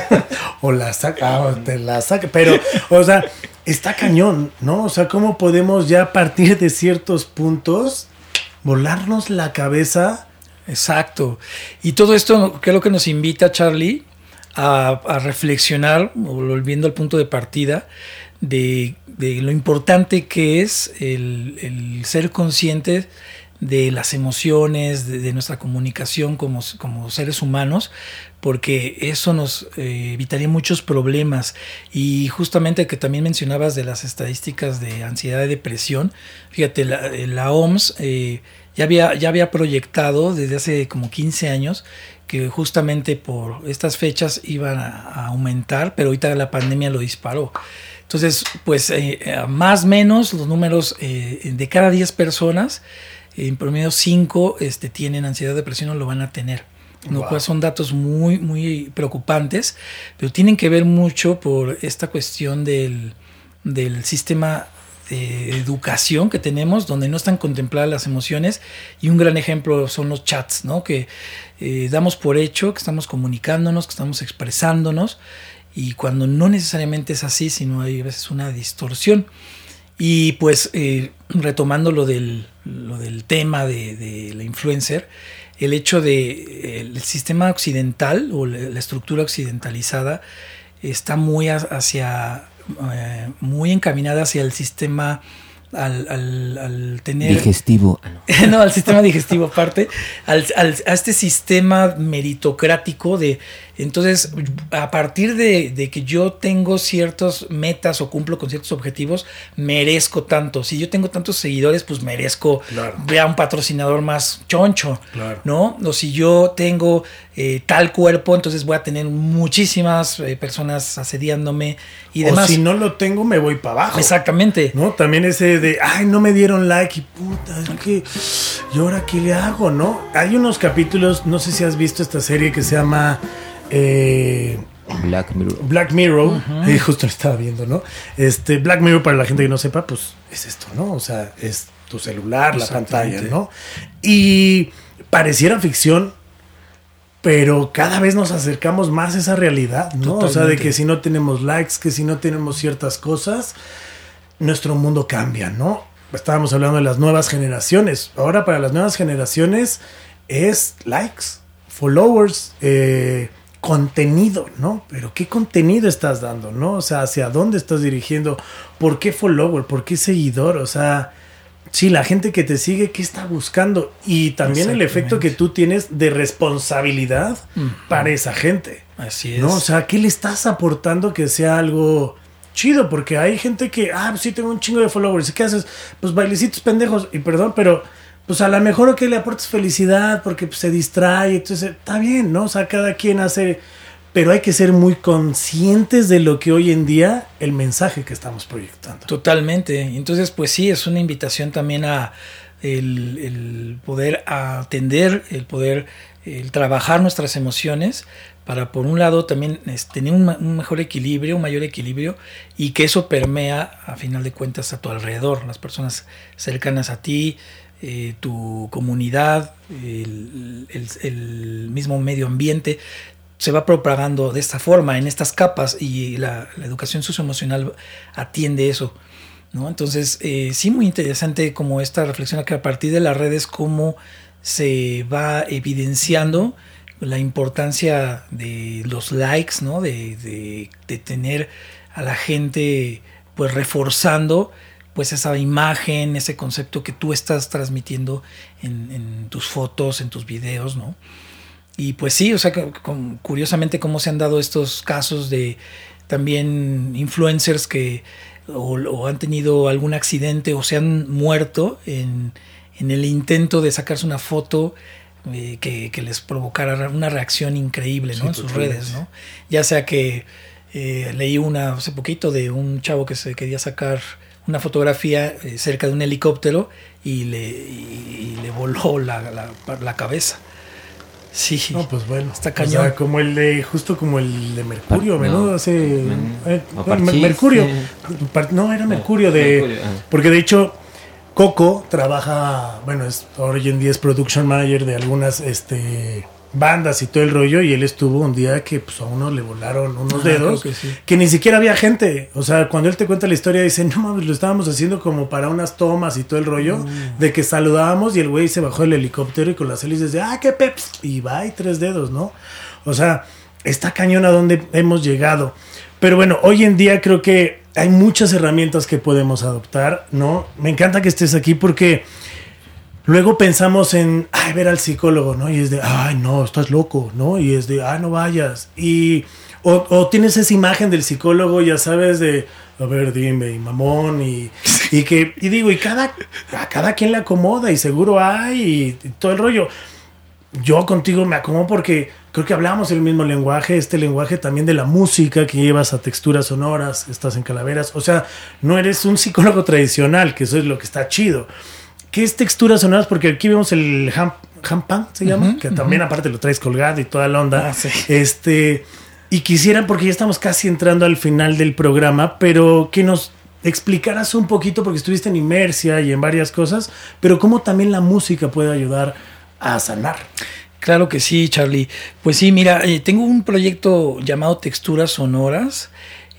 [SPEAKER 2] (laughs)
[SPEAKER 1] o la saca, o te la saca, pero, o sea, está cañón, ¿no? O sea, ¿cómo podemos ya a partir de ciertos puntos volarnos la cabeza?
[SPEAKER 3] Exacto. Y todo esto, ¿qué es lo que nos invita, Charlie? A, a reflexionar, volviendo al punto de partida, de, de lo importante que es el, el ser conscientes de las emociones, de, nuestra comunicación como, como, seres humanos, porque eso nos eh, evitaría muchos problemas. Y justamente que también mencionabas de las estadísticas de ansiedad y depresión, fíjate, la, la OMS eh, ya, había, ya había proyectado desde hace como 15 años que justamente por estas fechas iban a, aumentar, pero ahorita la pandemia lo disparó. Entonces, pues eh, más o menos los números eh, de cada 10 personas, en promedio 5 este, tienen ansiedad, depresión o lo van a tener. Lo
[SPEAKER 1] Wow.
[SPEAKER 3] cual son datos muy, muy preocupantes, pero tienen que ver mucho por esta cuestión del, del sistema de educación que tenemos, donde no están contempladas las emociones. Y un gran ejemplo son los chats, ¿no? Que eh, damos por hecho que estamos comunicándonos, que estamos expresándonos, y cuando no necesariamente es así, sino hay a veces una distorsión. Y pues eh, retomando lo del, lo del tema de, de, la influencer, el hecho de el sistema occidental o la estructura occidentalizada está muy hacia eh, muy encaminada hacia el sistema al, al, al tener
[SPEAKER 2] digestivo (laughs)
[SPEAKER 3] no. no al sistema digestivo aparte al, al, a este sistema meritocrático de Entonces, a partir de, de, que yo tengo ciertas metas o cumplo con ciertos objetivos, merezco tanto. Si yo tengo tantos seguidores, pues merezco
[SPEAKER 1] Claro.
[SPEAKER 3] a un patrocinador más choncho,
[SPEAKER 1] Claro.
[SPEAKER 3] ¿no? O si yo tengo eh, tal cuerpo, entonces voy a tener muchísimas eh, personas asediándome y
[SPEAKER 1] o
[SPEAKER 3] demás.
[SPEAKER 1] si no lo tengo, me voy para abajo.
[SPEAKER 3] Exactamente.
[SPEAKER 1] ¿No? También ese de, ay, no me dieron like y puta, es que, ¿y ahora qué le hago, no? Hay unos capítulos, no sé si has visto esta serie que se llama eh,
[SPEAKER 2] Black Mirror.
[SPEAKER 1] Black Mirror, eh, justo lo estaba viendo, ¿no? Este, Black Mirror, para la gente que no sepa, pues es esto, ¿no? O sea, es tu celular, la pantalla, ¿no? Y pareciera ficción, pero cada vez nos acercamos más a esa realidad, ¿no? O sea, de que si no tenemos likes, que si no tenemos ciertas cosas, nuestro mundo cambia, ¿no? Estábamos hablando de las nuevas generaciones. Ahora para las nuevas generaciones es likes, followers, eh, contenido, ¿no? Pero ¿qué contenido estás dando, no? O sea, ¿hacia dónde estás dirigiendo? ¿Por qué follower? ¿Por qué seguidor? O sea, sí, la gente que te sigue, ¿qué está buscando? Y también el efecto que tú tienes de responsabilidad para esa gente.
[SPEAKER 3] Así es.
[SPEAKER 1] ¿No? O sea, ¿qué le estás aportando que sea algo chido? Porque hay gente que, ah, sí, tengo un chingo de followers. ¿Y qué haces? Pues bailecitos pendejos. Y perdón, pero pues a lo mejor que le aportes felicidad porque pues, se distrae. Entonces, está bien, ¿no? O sea, cada quien hace. Pero hay que ser muy conscientes de lo que hoy en día el mensaje que estamos proyectando.
[SPEAKER 3] Totalmente. Entonces, pues sí, es una invitación también a el, el poder atender, el poder el trabajar nuestras emociones para por un lado también tener un, un mejor equilibrio, un mayor equilibrio y que eso permea a final de cuentas a tu alrededor, las personas cercanas a ti, eh, tu comunidad, el, mismo medio ambiente se va propagando de esta forma, en estas capas, y la, la educación socioemocional atiende eso. ¿no? Entonces, eh, sí, muy interesante como esta reflexión que a partir de las redes, cómo se va evidenciando la importancia de los likes, ¿no? de, de- de tener a la gente pues reforzando pues esa imagen, ese concepto que tú estás transmitiendo en, en tus fotos, en tus videos, ¿no? Y pues sí, o sea, con- curiosamente cómo se han dado estos casos de también influencers que o, o han tenido algún accidente o se han muerto en, en el intento de sacarse una foto eh, que, que les provocara una reacción increíble ¿no?
[SPEAKER 1] Sí,
[SPEAKER 3] en sus redes, ¿no? Ya sea que eh, leí una hace poquito de un chavo que se quería sacar una fotografía eh, cerca de un helicóptero y le, y- y le voló la, la- la cabeza. Sí.
[SPEAKER 1] No, pues bueno.
[SPEAKER 3] Está
[SPEAKER 1] O
[SPEAKER 3] cañón.
[SPEAKER 1] sea, como el de, justo como el de Mercurio,
[SPEAKER 2] Par-
[SPEAKER 1] menudo
[SPEAKER 2] no.
[SPEAKER 1] hace. Eh,
[SPEAKER 2] o
[SPEAKER 1] Mercurio.
[SPEAKER 2] eh.
[SPEAKER 1] Par- No, era Mercurio de.
[SPEAKER 2] Mercurio, ah.
[SPEAKER 1] Porque de hecho, Coco trabaja, bueno, es, hoy en día es production manager de algunas este, bandas y todo el rollo. Y él estuvo un día que pues, a uno le volaron unos
[SPEAKER 3] Ah,
[SPEAKER 1] dedos.
[SPEAKER 3] creo que sí.
[SPEAKER 1] que ni siquiera había gente. O sea, cuando él te cuenta la historia, dice, no mames, lo estábamos haciendo como para unas tomas y todo el rollo,
[SPEAKER 3] Mm.
[SPEAKER 1] de que saludábamos y el güey se bajó del helicóptero y con las hélices de, ah, qué peps, y va, y tres dedos, ¿no? O sea, está cañón a donde hemos llegado. Pero bueno, hoy en día creo que hay muchas herramientas que podemos adoptar, ¿no? Me encanta que estés aquí porque luego pensamos en, ay, ver al psicólogo, ¿no? Y es de, ay, no, estás loco, ¿no? Y es de, ah, no vayas. Y, o, tienes esa imagen del psicólogo, ya sabes, de, a ver, dime, y mamón, y, que, y digo, y cada, a cada quien le acomoda, y seguro hay, todo el rollo. Yo contigo me acomodo porque creo que hablamos el mismo lenguaje, este lenguaje también de la música que llevas a texturas sonoras, estás en calaveras, o sea, no eres un psicólogo tradicional, que eso es lo que está chido. ¿Qué es texturas sonoras? Porque aquí vemos el ham, ham pan, se llama, que también aparte lo traes colgado y toda la onda.
[SPEAKER 3] Ah, sí.
[SPEAKER 1] Este, y quisiera, porque ya estamos casi entrando al final del programa, pero que nos explicaras un poquito, porque estuviste en Inmersia y en varias cosas, pero cómo también la música puede ayudar a sanar.
[SPEAKER 3] Claro que sí, Charlie. Pues sí, mira, eh, tengo un proyecto llamado Texturas Sonoras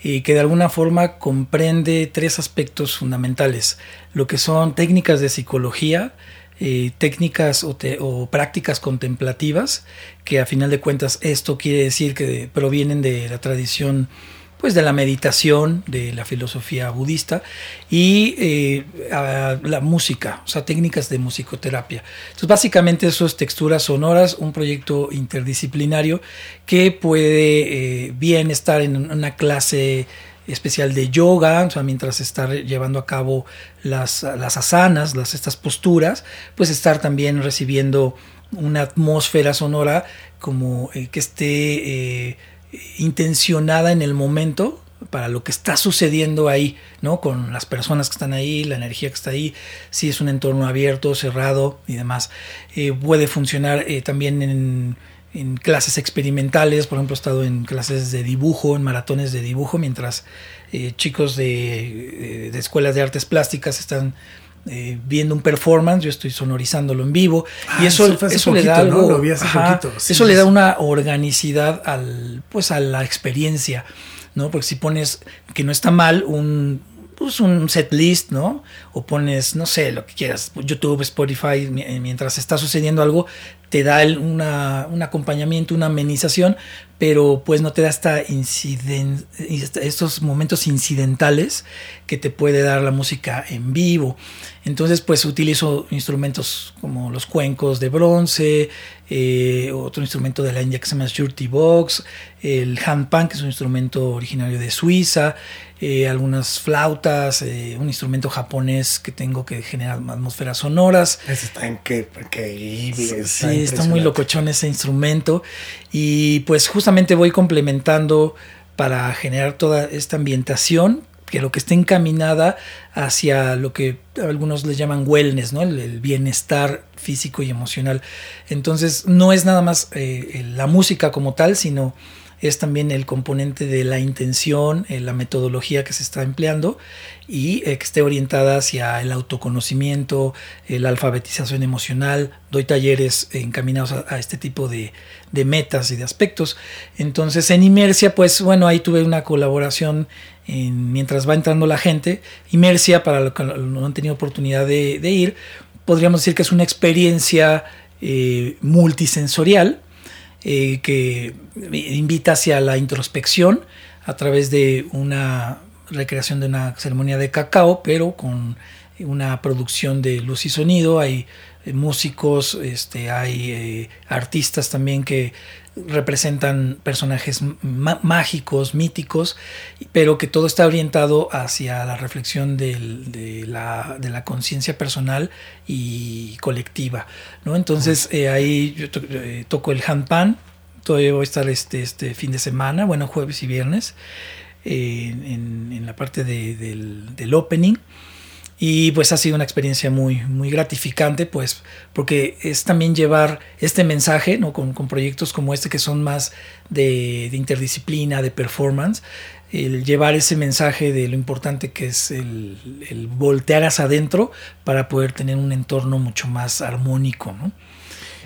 [SPEAKER 3] eh, que de alguna forma comprende tres aspectos fundamentales, lo que son técnicas de psicología, eh, técnicas o prácticas contemplativas, que a final de cuentas esto quiere decir que provienen de la tradición pues de la meditación, de la filosofía budista y eh, la música, o sea, técnicas de musicoterapia. Entonces, básicamente eso es texturas sonoras, un proyecto interdisciplinario que puede eh, bien estar en una clase especial de yoga, o sea, mientras estar llevando a cabo las, las asanas, las, estas posturas, pues estar también recibiendo una atmósfera sonora como que esté eh, intencionada en el momento para lo que está sucediendo ahí, ¿no? Con las personas que están ahí, la energía que está ahí, si es un entorno abierto, cerrado y demás. Eh, puede funcionar también en, clases experimentales, por ejemplo, he estado en clases de dibujo, en maratones de dibujo, mientras chicos de, de escuelas de artes plásticas están eh, viendo un performance, yo estoy sonorizándolo en vivo y eso, eso, le da algo, eso le da una organicidad al, pues a la experiencia, ¿no? Porque si pones que no está mal un pues un set list, ¿no? O pones, no sé, lo que quieras, YouTube, Spotify, mientras está sucediendo algo, te da una, un acompañamiento, una amenización, pero pues no te da esta estos momentos incidentales que te puede dar la música en vivo. Entonces pues utilizo instrumentos como los cuencos de bronce, eh, otro instrumento de la India que se llama Shurty Box, el handpan que es un instrumento originario de Suiza, eh, algunas flautas, eh, un instrumento japonés que tengo que genera atmósferas sonoras.
[SPEAKER 1] Ese está increíble.
[SPEAKER 3] Sí, está muy locochón ese instrumento. Y pues justamente voy complementando para generar toda esta ambientación que lo que esté encaminada hacia lo que algunos les llaman wellness, ¿no? el, bienestar físico y emocional. Entonces no es nada más eh, la música como tal, sino es también el componente de la intención, eh, la metodología que se está empleando y eh, que esté orientada hacia el autoconocimiento, la alfabetización emocional. Doy talleres encaminados a, este tipo de, metas y de aspectos. Entonces en Imersia, pues bueno, ahí tuve una colaboración mientras va entrando la gente. Imersia, para los que no han tenido oportunidad de, ir, podríamos decir que es una experiencia eh, multisensorial eh, que invita hacia la introspección a través de una recreación de una ceremonia de cacao, pero con una producción de luz y sonido. Hay eh, músicos, este, hay eh, artistas también que representan personajes mágicos, míticos, pero que todo está orientado hacia la reflexión de la, de la conciencia personal y colectiva. ¿no? Entonces eh, ahí yo eh, toco el handpan, todavía voy a estar este, este fin de semana, bueno, jueves y viernes, eh, en, la parte del, del opening. Y pues ha sido una experiencia muy, muy gratificante, pues, porque es también llevar este mensaje, ¿no? Con, proyectos como este que son más de, interdisciplina, de performance, el llevar ese mensaje de lo importante que es el, el, voltear hacia adentro para poder tener un entorno mucho más armónico, ¿no?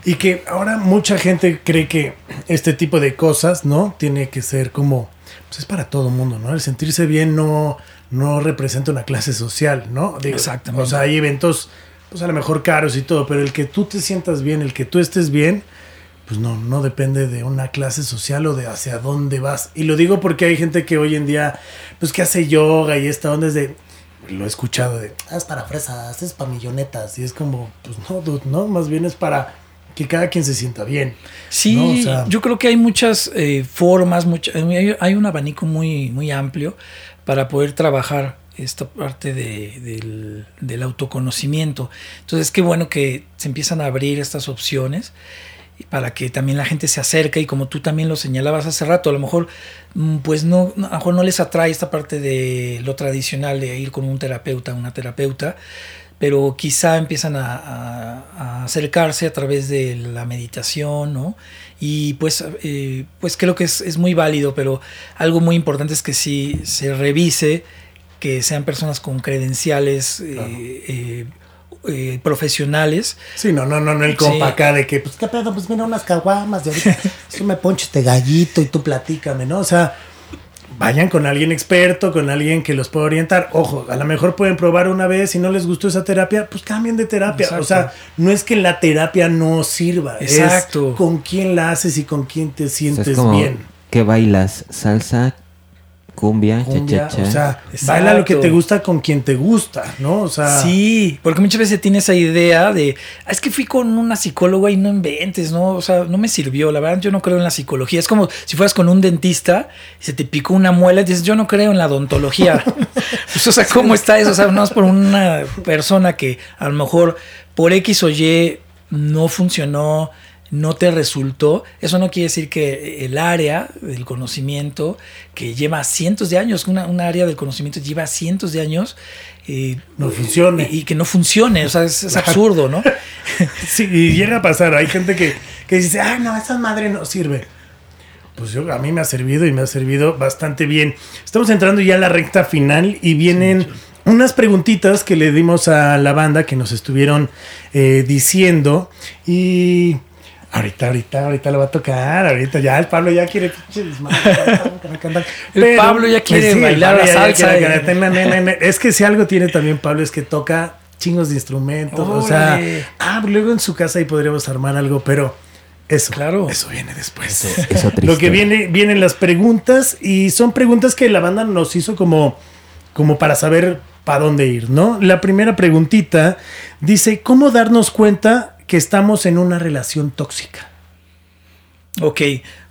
[SPEAKER 1] Y que ahora mucha gente cree que este tipo de cosas, ¿no? Tiene que ser como, pues es para todo mundo, ¿no? El sentirse bien no no representa una clase social, ¿no?
[SPEAKER 3] Exactamente.
[SPEAKER 1] O sea, hay eventos, pues a lo mejor caros y todo, pero el que tú te sientas bien, el que tú estés bien, pues no, no depende de una clase social o de hacia dónde vas. Y lo digo porque hay gente que hoy en día, pues que hace yoga y esta onda es de, lo he escuchado de, ah, es para fresas, es para millonetas. Y es como, pues no, no, más bien es para que cada quien se sienta bien.
[SPEAKER 3] Sí, yo creo que hay muchas eh, formas, hay, un abanico muy, muy amplio para poder trabajar esta parte de, del, autoconocimiento. Entonces, qué bueno que se empiezan a abrir estas opciones para que también la gente se acerque y como tú también lo señalabas hace rato, a lo mejor mm, pues no, a lo mejor no les atrae esta parte de lo tradicional de ir con un terapeuta, una terapeuta, pero quizá empiezan a, acercarse a través de la meditación, ¿no? Y pues, eh, pues creo que es, muy válido, pero algo muy importante es que si se revise, que sean personas con credenciales eh, eh, profesionales.
[SPEAKER 1] Sí, no, no, no, no el compa acá de que, pues qué pedo, pues mira unas caguamas de ahorita, (laughs) me ponche este gallito y tú platícame, ¿no? O sea, vayan con alguien experto, con alguien que los pueda orientar. Ojo, a lo mejor pueden probar una vez y no les gustó esa terapia, pues cambien de terapia. O sea, no es que la terapia no sirva, Exacto. es con quién la haces y con quién te sientes bien.
[SPEAKER 2] Que bailas salsa Cumbia,
[SPEAKER 1] cumbia,
[SPEAKER 2] cha, cha, cha.
[SPEAKER 1] o sea, baila lo que te gusta con quien te gusta, ¿no? O sea,
[SPEAKER 3] Sí, porque muchas veces tiene esa idea de, "Ah, es que fui con una psicóloga y no inventes, ¿no? O sea, no me sirvió, la verdad yo no creo en la psicología. Es como si fueras con un dentista y se te picó una muela y dices, yo no creo en la odontología. (laughs) pues, o sea, ¿cómo está eso? O sea, no es por una persona que a lo mejor por X o Y no funcionó, no te resultó, eso no quiere decir que el área del conocimiento que lleva cientos de años, una, una área del conocimiento lleva cientos de años, eh,
[SPEAKER 1] No funcione.
[SPEAKER 3] Y, y que no funcione, o sea, es, es absurdo, ¿no? (laughs)
[SPEAKER 1] Sí, y llega a pasar. Hay gente que, que dice, ay, no, esa madre no sirve. Pues yo, a mí me ha servido y me ha servido bastante bien. Estamos entrando ya a la recta final y vienen unas preguntitas que le dimos a la banda que nos estuvieron eh, diciendo. Y ahorita, ahorita, ahorita lo va a tocar. Ahorita ya el Pablo ya quiere.
[SPEAKER 3] El Pablo ya quiere bailar la
[SPEAKER 1] ya- ya
[SPEAKER 3] salsa
[SPEAKER 1] quiere
[SPEAKER 3] y-
[SPEAKER 1] cantar. Na, na, na, na. Es que si algo tiene también Pablo es que toca chingos de instrumentos. O sea, ah, luego en su casa ahí podríamos armar algo, pero eso,
[SPEAKER 3] Claro.
[SPEAKER 1] eso viene después.
[SPEAKER 2] Es otra (laughs)
[SPEAKER 1] Lo que viene, vienen las preguntas y son preguntas que la banda nos hizo como, como para saber para dónde ir, ¿no? La primera preguntita dice, ¿cómo darnos cuenta que estamos en una relación tóxica?
[SPEAKER 3] Ok,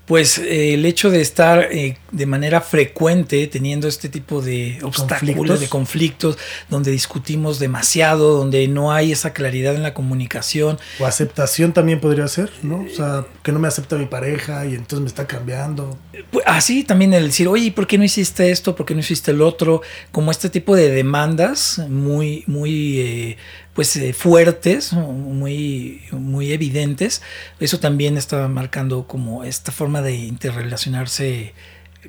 [SPEAKER 3] pues eh, el hecho de estar eh, de manera frecuente teniendo este tipo de obstáculos,
[SPEAKER 1] Conflictos.
[SPEAKER 3] de conflictos, donde discutimos demasiado, donde no hay esa claridad en la comunicación,
[SPEAKER 1] O aceptación también podría ser, ¿no? O sea, que no me acepta mi pareja y entonces me está cambiando.
[SPEAKER 3] Pues, Así también el decir, oye, ¿por qué no hiciste esto? ¿Por qué no hiciste el otro? Como este tipo de demandas muy, muy eh, pues, eh, fuertes, muy, muy evidentes. Eso también está marcando como esta forma de interrelacionarse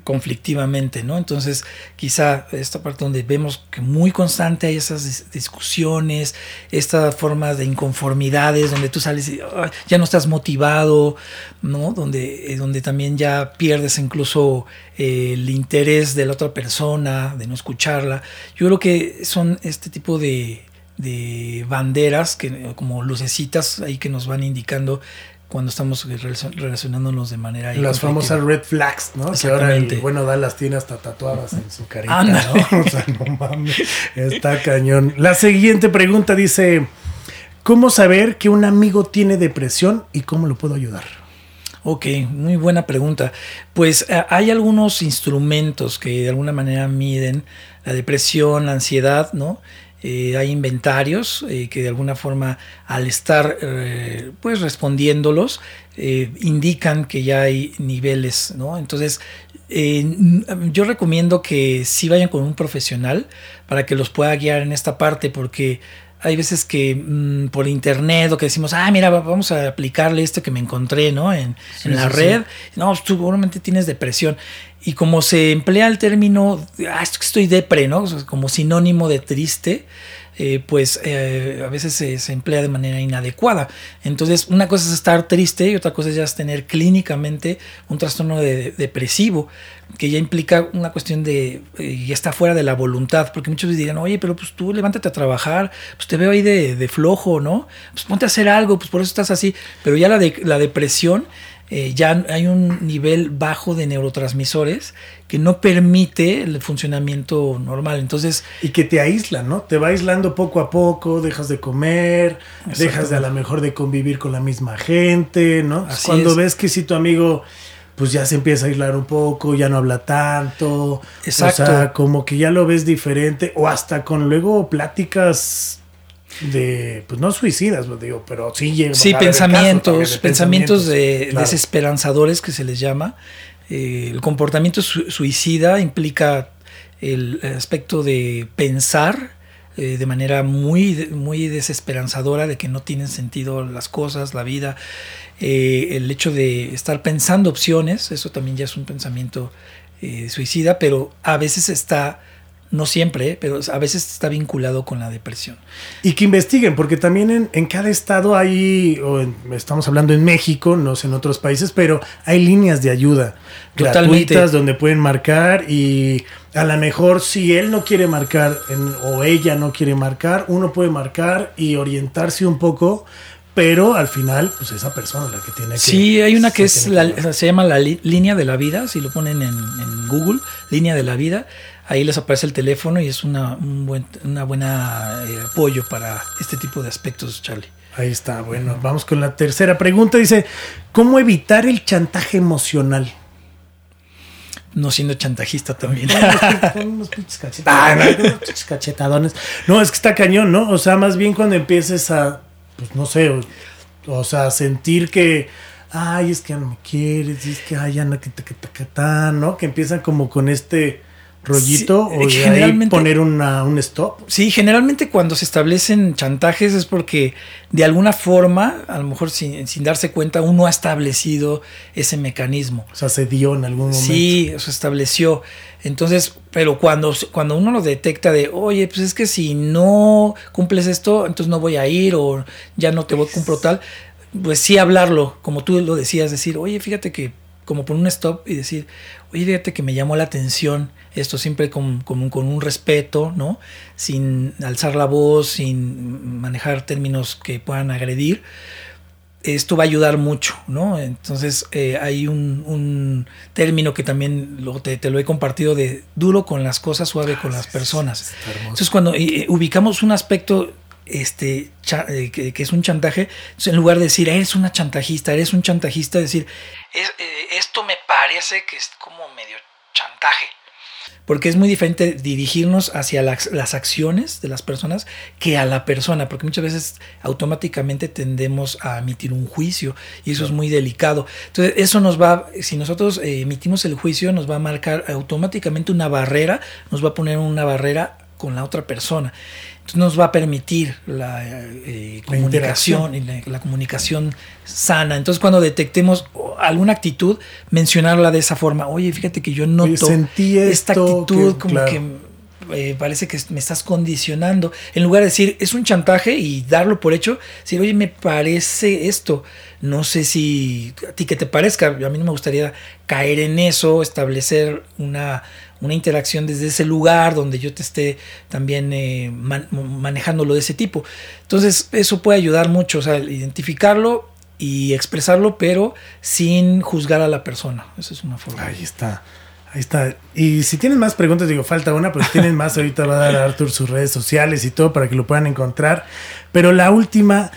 [SPEAKER 3] conflictivamente, ¿no? Entonces, quizá esta parte donde vemos que muy constante hay esas dis- discusiones, esta forma de inconformidades, donde tú sales y "Ay, ya no estás motivado, ¿no? Donde, eh, donde también ya pierdes incluso eh, el interés de la otra persona, de no escucharla. Yo creo que son este tipo de, de banderas, que, como lucecitas ahí que nos van indicando cuando estamos relacion- relacionándonos de manera
[SPEAKER 1] Las famosas red flags, ¿no? Que ahora el bueno Dallas tiene hasta tatuadas en su carita,
[SPEAKER 3] Ándale.
[SPEAKER 1] ¿no? (laughs) O sea, no mames, está cañón. La siguiente pregunta dice, ¿cómo saber que un amigo tiene depresión y cómo lo puedo ayudar?
[SPEAKER 3] Ok, muy buena pregunta. Pues eh, hay algunos instrumentos que de alguna manera miden la depresión, la ansiedad, ¿no? Eh, hay inventarios eh, que de alguna forma al estar eh, pues respondiéndolos indican que ya hay niveles, ¿no? Entonces yo recomiendo que sí vayan con un profesional para que los pueda guiar en esta parte porque hay veces que mm, por internet o que decimos, ah, mira, va- vamos a aplicarle esto que me encontré, ¿no? En,
[SPEAKER 1] Sí,
[SPEAKER 3] en la
[SPEAKER 1] sí,
[SPEAKER 3] red. No, pues, tú seguramente tienes depresión. Y como se emplea el término, ah, estoy depre, ¿no? Como sinónimo de triste, eh, pues eh, a veces se, emplea de manera inadecuada. Entonces, una cosa es estar triste y otra cosa ya es tener clínicamente un trastorno de- depresivo, que ya implica una cuestión de, eh, ya está fuera de la voluntad, porque muchos dirán, oye, pero pues tú levántate a trabajar, pues te veo ahí de, de flojo, ¿no? Pues ponte a hacer algo, pues por eso estás así. Pero ya la, de, la depresión eh, ya hay un nivel bajo de neurotransmisores que no permite el funcionamiento normal. Entonces,
[SPEAKER 1] Y que te aísla, ¿no? Te va aislando poco a poco, dejas de comer, dejas de a lo mejor de convivir con la misma gente, ¿no?
[SPEAKER 3] Así
[SPEAKER 1] Cuando
[SPEAKER 3] es.
[SPEAKER 1] ves que si tu amigo pues ya se empieza a aislar un poco, ya no habla tanto,
[SPEAKER 3] Exacto.
[SPEAKER 1] o sea, como que ya lo ves diferente o hasta con luego pláticas de pues no suicidas, lo digo, pero sí llega
[SPEAKER 3] sí,
[SPEAKER 1] a haber casos
[SPEAKER 3] pensamientos,
[SPEAKER 1] de
[SPEAKER 3] pensamientos de
[SPEAKER 1] claro.
[SPEAKER 3] desesperanzadores que se les llama. Eh, el comportamiento su- suicida implica el aspecto de pensar eh, de manera muy, muy desesperanzadora de que no tienen sentido las cosas, la vida. Eh, el hecho de estar pensando opciones, eso también ya es un pensamiento suicida, pero a veces está, no siempre, eh, pero a veces está vinculado con la depresión.
[SPEAKER 1] Y que investiguen, porque también en, en cada estado hay, o en- estamos hablando en México, no sé en otros países, pero hay líneas de ayuda
[SPEAKER 3] Totalmente.
[SPEAKER 1] gratuitas donde pueden marcar y a lo mejor si él no quiere marcar en- o ella no quiere marcar, uno puede marcar y orientarse un poco pero al final, pues esa persona la que tiene que.
[SPEAKER 3] Sí, hay una que
[SPEAKER 1] se
[SPEAKER 3] es la- se llama la línea de la vida, si lo ponen en, en Google, línea de la vida, ahí les aparece el teléfono y es una, un buen, una buena eh, apoyo para este tipo de aspectos, Charlie.
[SPEAKER 1] Ahí está, bueno, vamos con la tercera pregunta. Dice, ¿cómo evitar el chantaje emocional?
[SPEAKER 3] No siendo chantajista también. (laughs)
[SPEAKER 1] Con unos pinches cachetadones. Ah, no, unos pinches cachetadones. No, es que está cañón, ¿no? O sea, más bien cuando empieces a, pues no sé, o, o sea, sentir que, ay, es que ya no me quieres, y es que, ay, ya no, que, que, que, que, tan, ¿no? Que empiezan como con este rollito
[SPEAKER 3] Sí,
[SPEAKER 1] o
[SPEAKER 3] generalmente-
[SPEAKER 1] poner una, un stop.
[SPEAKER 3] Sí, generalmente cuando se establecen chantajes es porque de alguna forma, a lo mejor sin, sin darse cuenta, uno ha establecido ese mecanismo.
[SPEAKER 1] O sea, se dio en algún momento.
[SPEAKER 3] Sí, se estableció. Entonces, pero cuando, cuando uno lo detecta de, oye, pues es que si no cumples esto, entonces no voy a ir o ya no te voy cumplo tal, pues sí hablarlo, como tú lo decías, decir, oye, fíjate que como por un stop y decir, oye, fíjate que me llamó la atención esto siempre con, con- con un respeto, ¿no? Sin alzar la voz, sin manejar términos que puedan agredir esto va a ayudar mucho, ¿no? Entonces eh, hay un, un término que también lo- te, te lo he compartido de duro con las cosas, suave con las personas.
[SPEAKER 1] Está hermoso.
[SPEAKER 3] Entonces cuando eh, ubicamos un aspecto este, eh, que, es un chantaje, en lugar de decir, eres una chantajista, eres un chantajista, decir, "Es- eh, esto me parece que es como medio chantaje. Porque es muy diferente dirigirnos hacia las, las acciones de las personas que a la persona, porque muchas veces automáticamente tendemos a emitir un juicio y eso es muy delicado. Entonces, eso nos va, si nosotros eh, emitimos el juicio, nos va a marcar automáticamente una barrera, nos va a poner una barrera con la otra persona. Nos va a permitir la eh,
[SPEAKER 1] La
[SPEAKER 3] comunicación y la, la comunicación sana. Entonces cuando detectemos alguna actitud, mencionarla de esa forma. Oye, fíjate que yo noto
[SPEAKER 1] sentí
[SPEAKER 3] esta actitud
[SPEAKER 1] que-
[SPEAKER 3] como
[SPEAKER 1] claro.
[SPEAKER 3] que eh, parece que me estás condicionando. En lugar de decir, es un chantaje y darlo por hecho, decir, oye, me parece esto. No sé si a ti que te parezca. A mí no me gustaría caer en eso, establecer una, una interacción desde ese lugar donde yo te esté también eh, man- manejándolo de ese tipo. Entonces, eso puede ayudar mucho, o sea, identificarlo y expresarlo, pero sin juzgar a la persona. Esa es una forma.
[SPEAKER 1] Ahí está. Ahí está. Y si tienen más preguntas, digo, falta una, pero si tienen más, ahorita va a dar a Arthur sus redes sociales y todo para que lo puedan encontrar. Pero la última,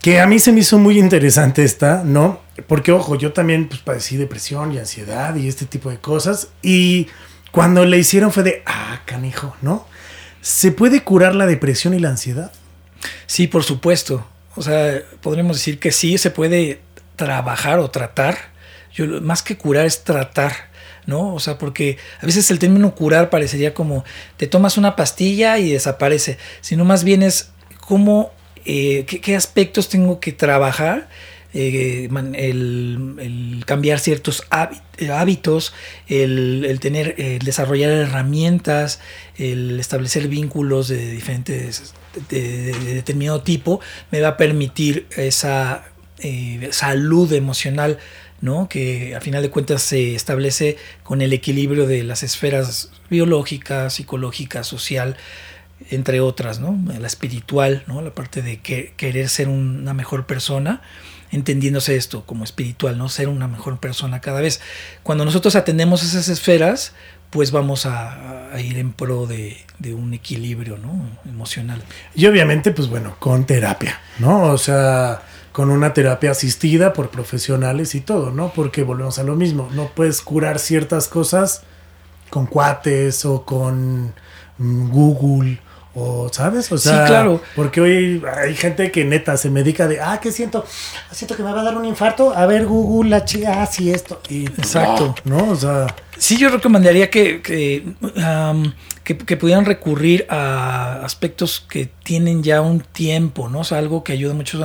[SPEAKER 1] que a mí se me hizo muy interesante esta, ¿no? Porque, ojo, yo también pues, padecí depresión y ansiedad y este tipo de cosas. Y cuando le hicieron fue de, ah, canijo, ¿no? ¿Se puede curar la depresión y la ansiedad?
[SPEAKER 3] Sí, por supuesto. O sea, podríamos decir que sí se puede trabajar o tratar. Yo más que curar es tratar, ¿no? O sea, porque a veces el término curar parecería como te tomas una pastilla y desaparece, sino más bien es cómo, eh, qué aspectos tengo que trabajar. Eh, el, el cambiar ciertos eh, hábitos, el, tener, el desarrollar herramientas, el establecer vínculos de diferentes, de, de- de determinado tipo, me va a permitir esa eh, salud emocional, ¿no? Que al final de cuentas se establece con el equilibrio de las esferas biológica, psicológica, social, entre otras, ¿no? La espiritual, ¿no? La parte de que- querer ser una mejor persona, entendiéndose esto como espiritual, ¿no? Ser una mejor persona cada vez. Cuando nosotros atendemos esas esferas, pues vamos a, ir en pro de, de un equilibrio, ¿no? Emocional.
[SPEAKER 1] Y obviamente, pues bueno, con terapia, ¿no? O sea, con una terapia asistida por profesionales y todo, ¿no? Porque volvemos a lo mismo, no puedes curar ciertas cosas con cuates o con mm, Google o, ¿sabes? O
[SPEAKER 3] Sí,
[SPEAKER 1] sea,
[SPEAKER 3] claro.
[SPEAKER 1] Porque hoy hay gente que neta se medica de, ah, ¿qué siento? Siento que me va a dar un infarto. A ver, Google, la chica, ah, sí, esto. Y,
[SPEAKER 3] Exacto.
[SPEAKER 1] ¿No? O sea,
[SPEAKER 3] Sí, yo recomendaría que, que, um, que- que pudieran recurrir a aspectos que tienen ya un tiempo, ¿no? O sea, algo que ayuda mucho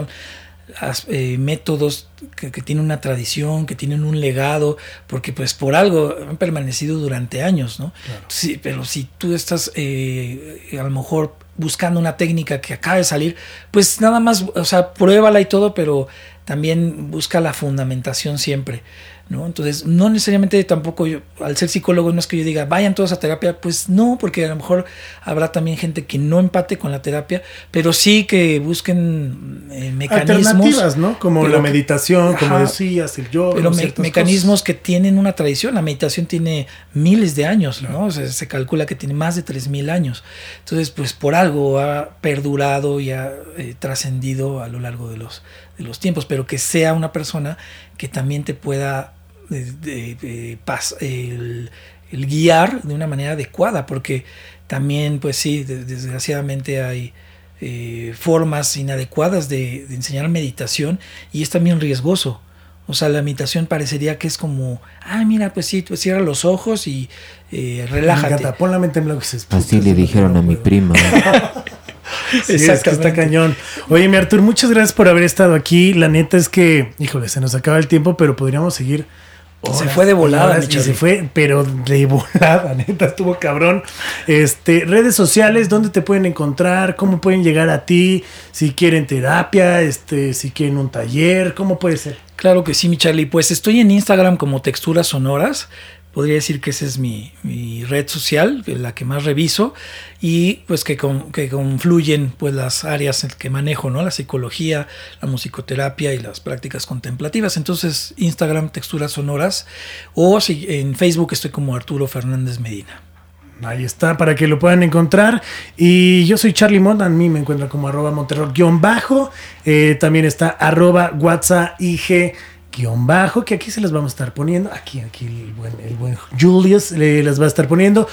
[SPEAKER 3] eh, métodos que, que tienen una tradición, que tienen un legado, porque pues por algo han permanecido durante años, ¿no? Sí, pero si tú estás eh, a lo mejor buscando una técnica que acaba de salir, pues nada más, o sea, pruébala y todo, pero también busca la fundamentación siempre. ¿no? Entonces, no necesariamente tampoco yo, al ser psicólogo, no es que yo diga, vayan todos a terapia, pues no, porque a lo mejor habrá también gente que no empate con la terapia, pero sí que busquen eh, mecanismos.
[SPEAKER 1] Alternativas, ¿no? Como la
[SPEAKER 3] que-
[SPEAKER 1] meditación, como
[SPEAKER 3] Ajá.
[SPEAKER 1] decías, el yoga.
[SPEAKER 3] Pero me- mecanismos que tienen una tradición. La meditación tiene miles de años, ¿no? O sea, se calcula que tiene más de 3.000 años. Entonces, pues por algo ha perdurado y ha eh, trascendido a lo largo de los, de los tiempos, pero que sea una persona que también te pueda eh, de- de pas- el, el guiar de una manera adecuada, porque también, pues sí, de- desgraciadamente hay eh, formas inadecuadas de, de enseñar meditación y es también riesgoso. O sea, la meditación parecería que es como, ah, mira, pues sí, pues cierra los ojos y eh.
[SPEAKER 1] Me
[SPEAKER 3] relájate.
[SPEAKER 1] encanta, pon la mente en blanco y dices,
[SPEAKER 2] Así
[SPEAKER 1] "Puta,
[SPEAKER 2] le dijeron
[SPEAKER 1] no
[SPEAKER 2] a mi
[SPEAKER 1] puedo".
[SPEAKER 2] prima. (laughs) (laughs)
[SPEAKER 1] Sí, es que está cañón. Oye, mi Artur, muchas gracias por haber estado aquí. La neta es que, híjole, se nos acaba el tiempo, pero podríamos seguir.
[SPEAKER 3] Se fue de volada,
[SPEAKER 1] horas, se fue, pero de (laughs) volada, neta, estuvo cabrón. Este, redes sociales, ¿dónde te pueden encontrar? ¿Cómo pueden llegar a ti? Si quieren terapia, este, si quieren un taller, ¿cómo puede ser?
[SPEAKER 3] Claro que sí, mi Charlie. Pues estoy en Instagram como Texturas Sonoras. Podría decir que esa es mi, mi red social, la que más reviso, y pues que, con- que confluyen pues las áreas que manejo, ¿no? La psicología, la musicoterapia y las prácticas contemplativas. Entonces, Instagram, Texturas Sonoras, o si, en Facebook estoy como Arturo Fernández Medina.
[SPEAKER 1] Ahí está, para que lo puedan encontrar. Y yo soy Charlie Mont, a mí me encuentran como arroba monterrock-bajo. Eh, también está arroba WhatsApp IG guion bajo, que aquí se las vamos a estar poniendo. Aquí, aquí el buen, el buen Julius le las va a estar poniendo.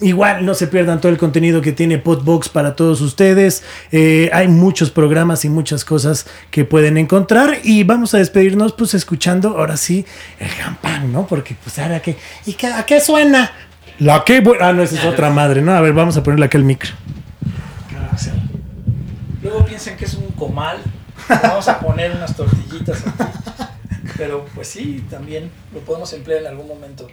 [SPEAKER 1] Igual no se pierdan todo el contenido que tiene Podbox para todos ustedes. Eh, hay muchos programas y muchas cosas que pueden encontrar. Y vamos a despedirnos pues escuchando ahora sí el champán, ¿no? Porque pues ahora que... ¿Y qué, a qué suena? La que... Ah, no, esa es otra madre, ¿no? A ver, vamos a ponerle acá el micro.
[SPEAKER 3] Luego piensen que es un comal. Vamos a poner unas tortillitas aquí. Pero pues sí, también lo podemos emplear en algún momento.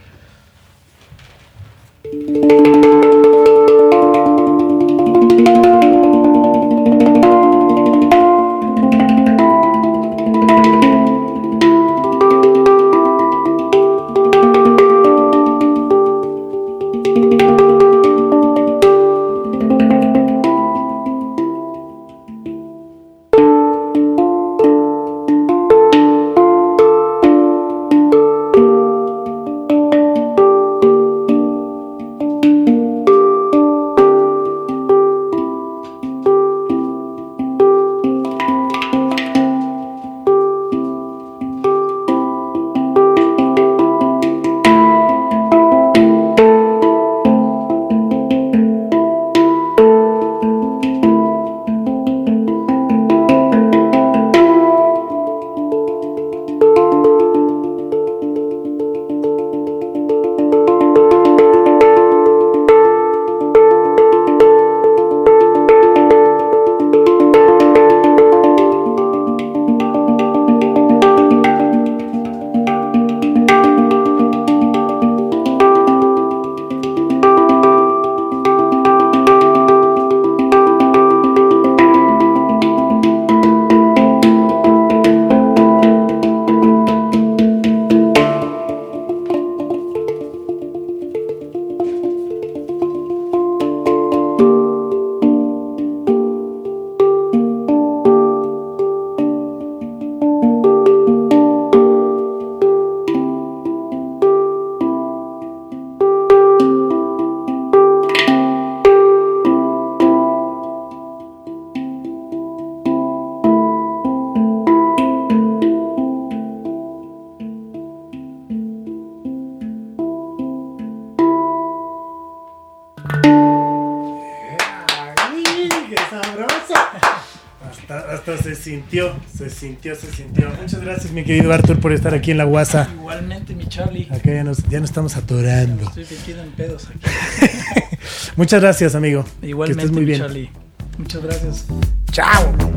[SPEAKER 1] Sintió, se sintió. Muchas gracias, mi querido Arthur, por estar aquí en la guasa.
[SPEAKER 3] Igualmente, mi Charlie.
[SPEAKER 1] Acá ya nos, ya nos estamos atorando.
[SPEAKER 3] Estoy metido en pedos aquí. (laughs)
[SPEAKER 1] Muchas gracias, amigo. que
[SPEAKER 3] Igualmente,
[SPEAKER 1] estés muy
[SPEAKER 3] mi
[SPEAKER 1] bien.
[SPEAKER 3] Charlie. Muchas gracias.
[SPEAKER 1] Chao.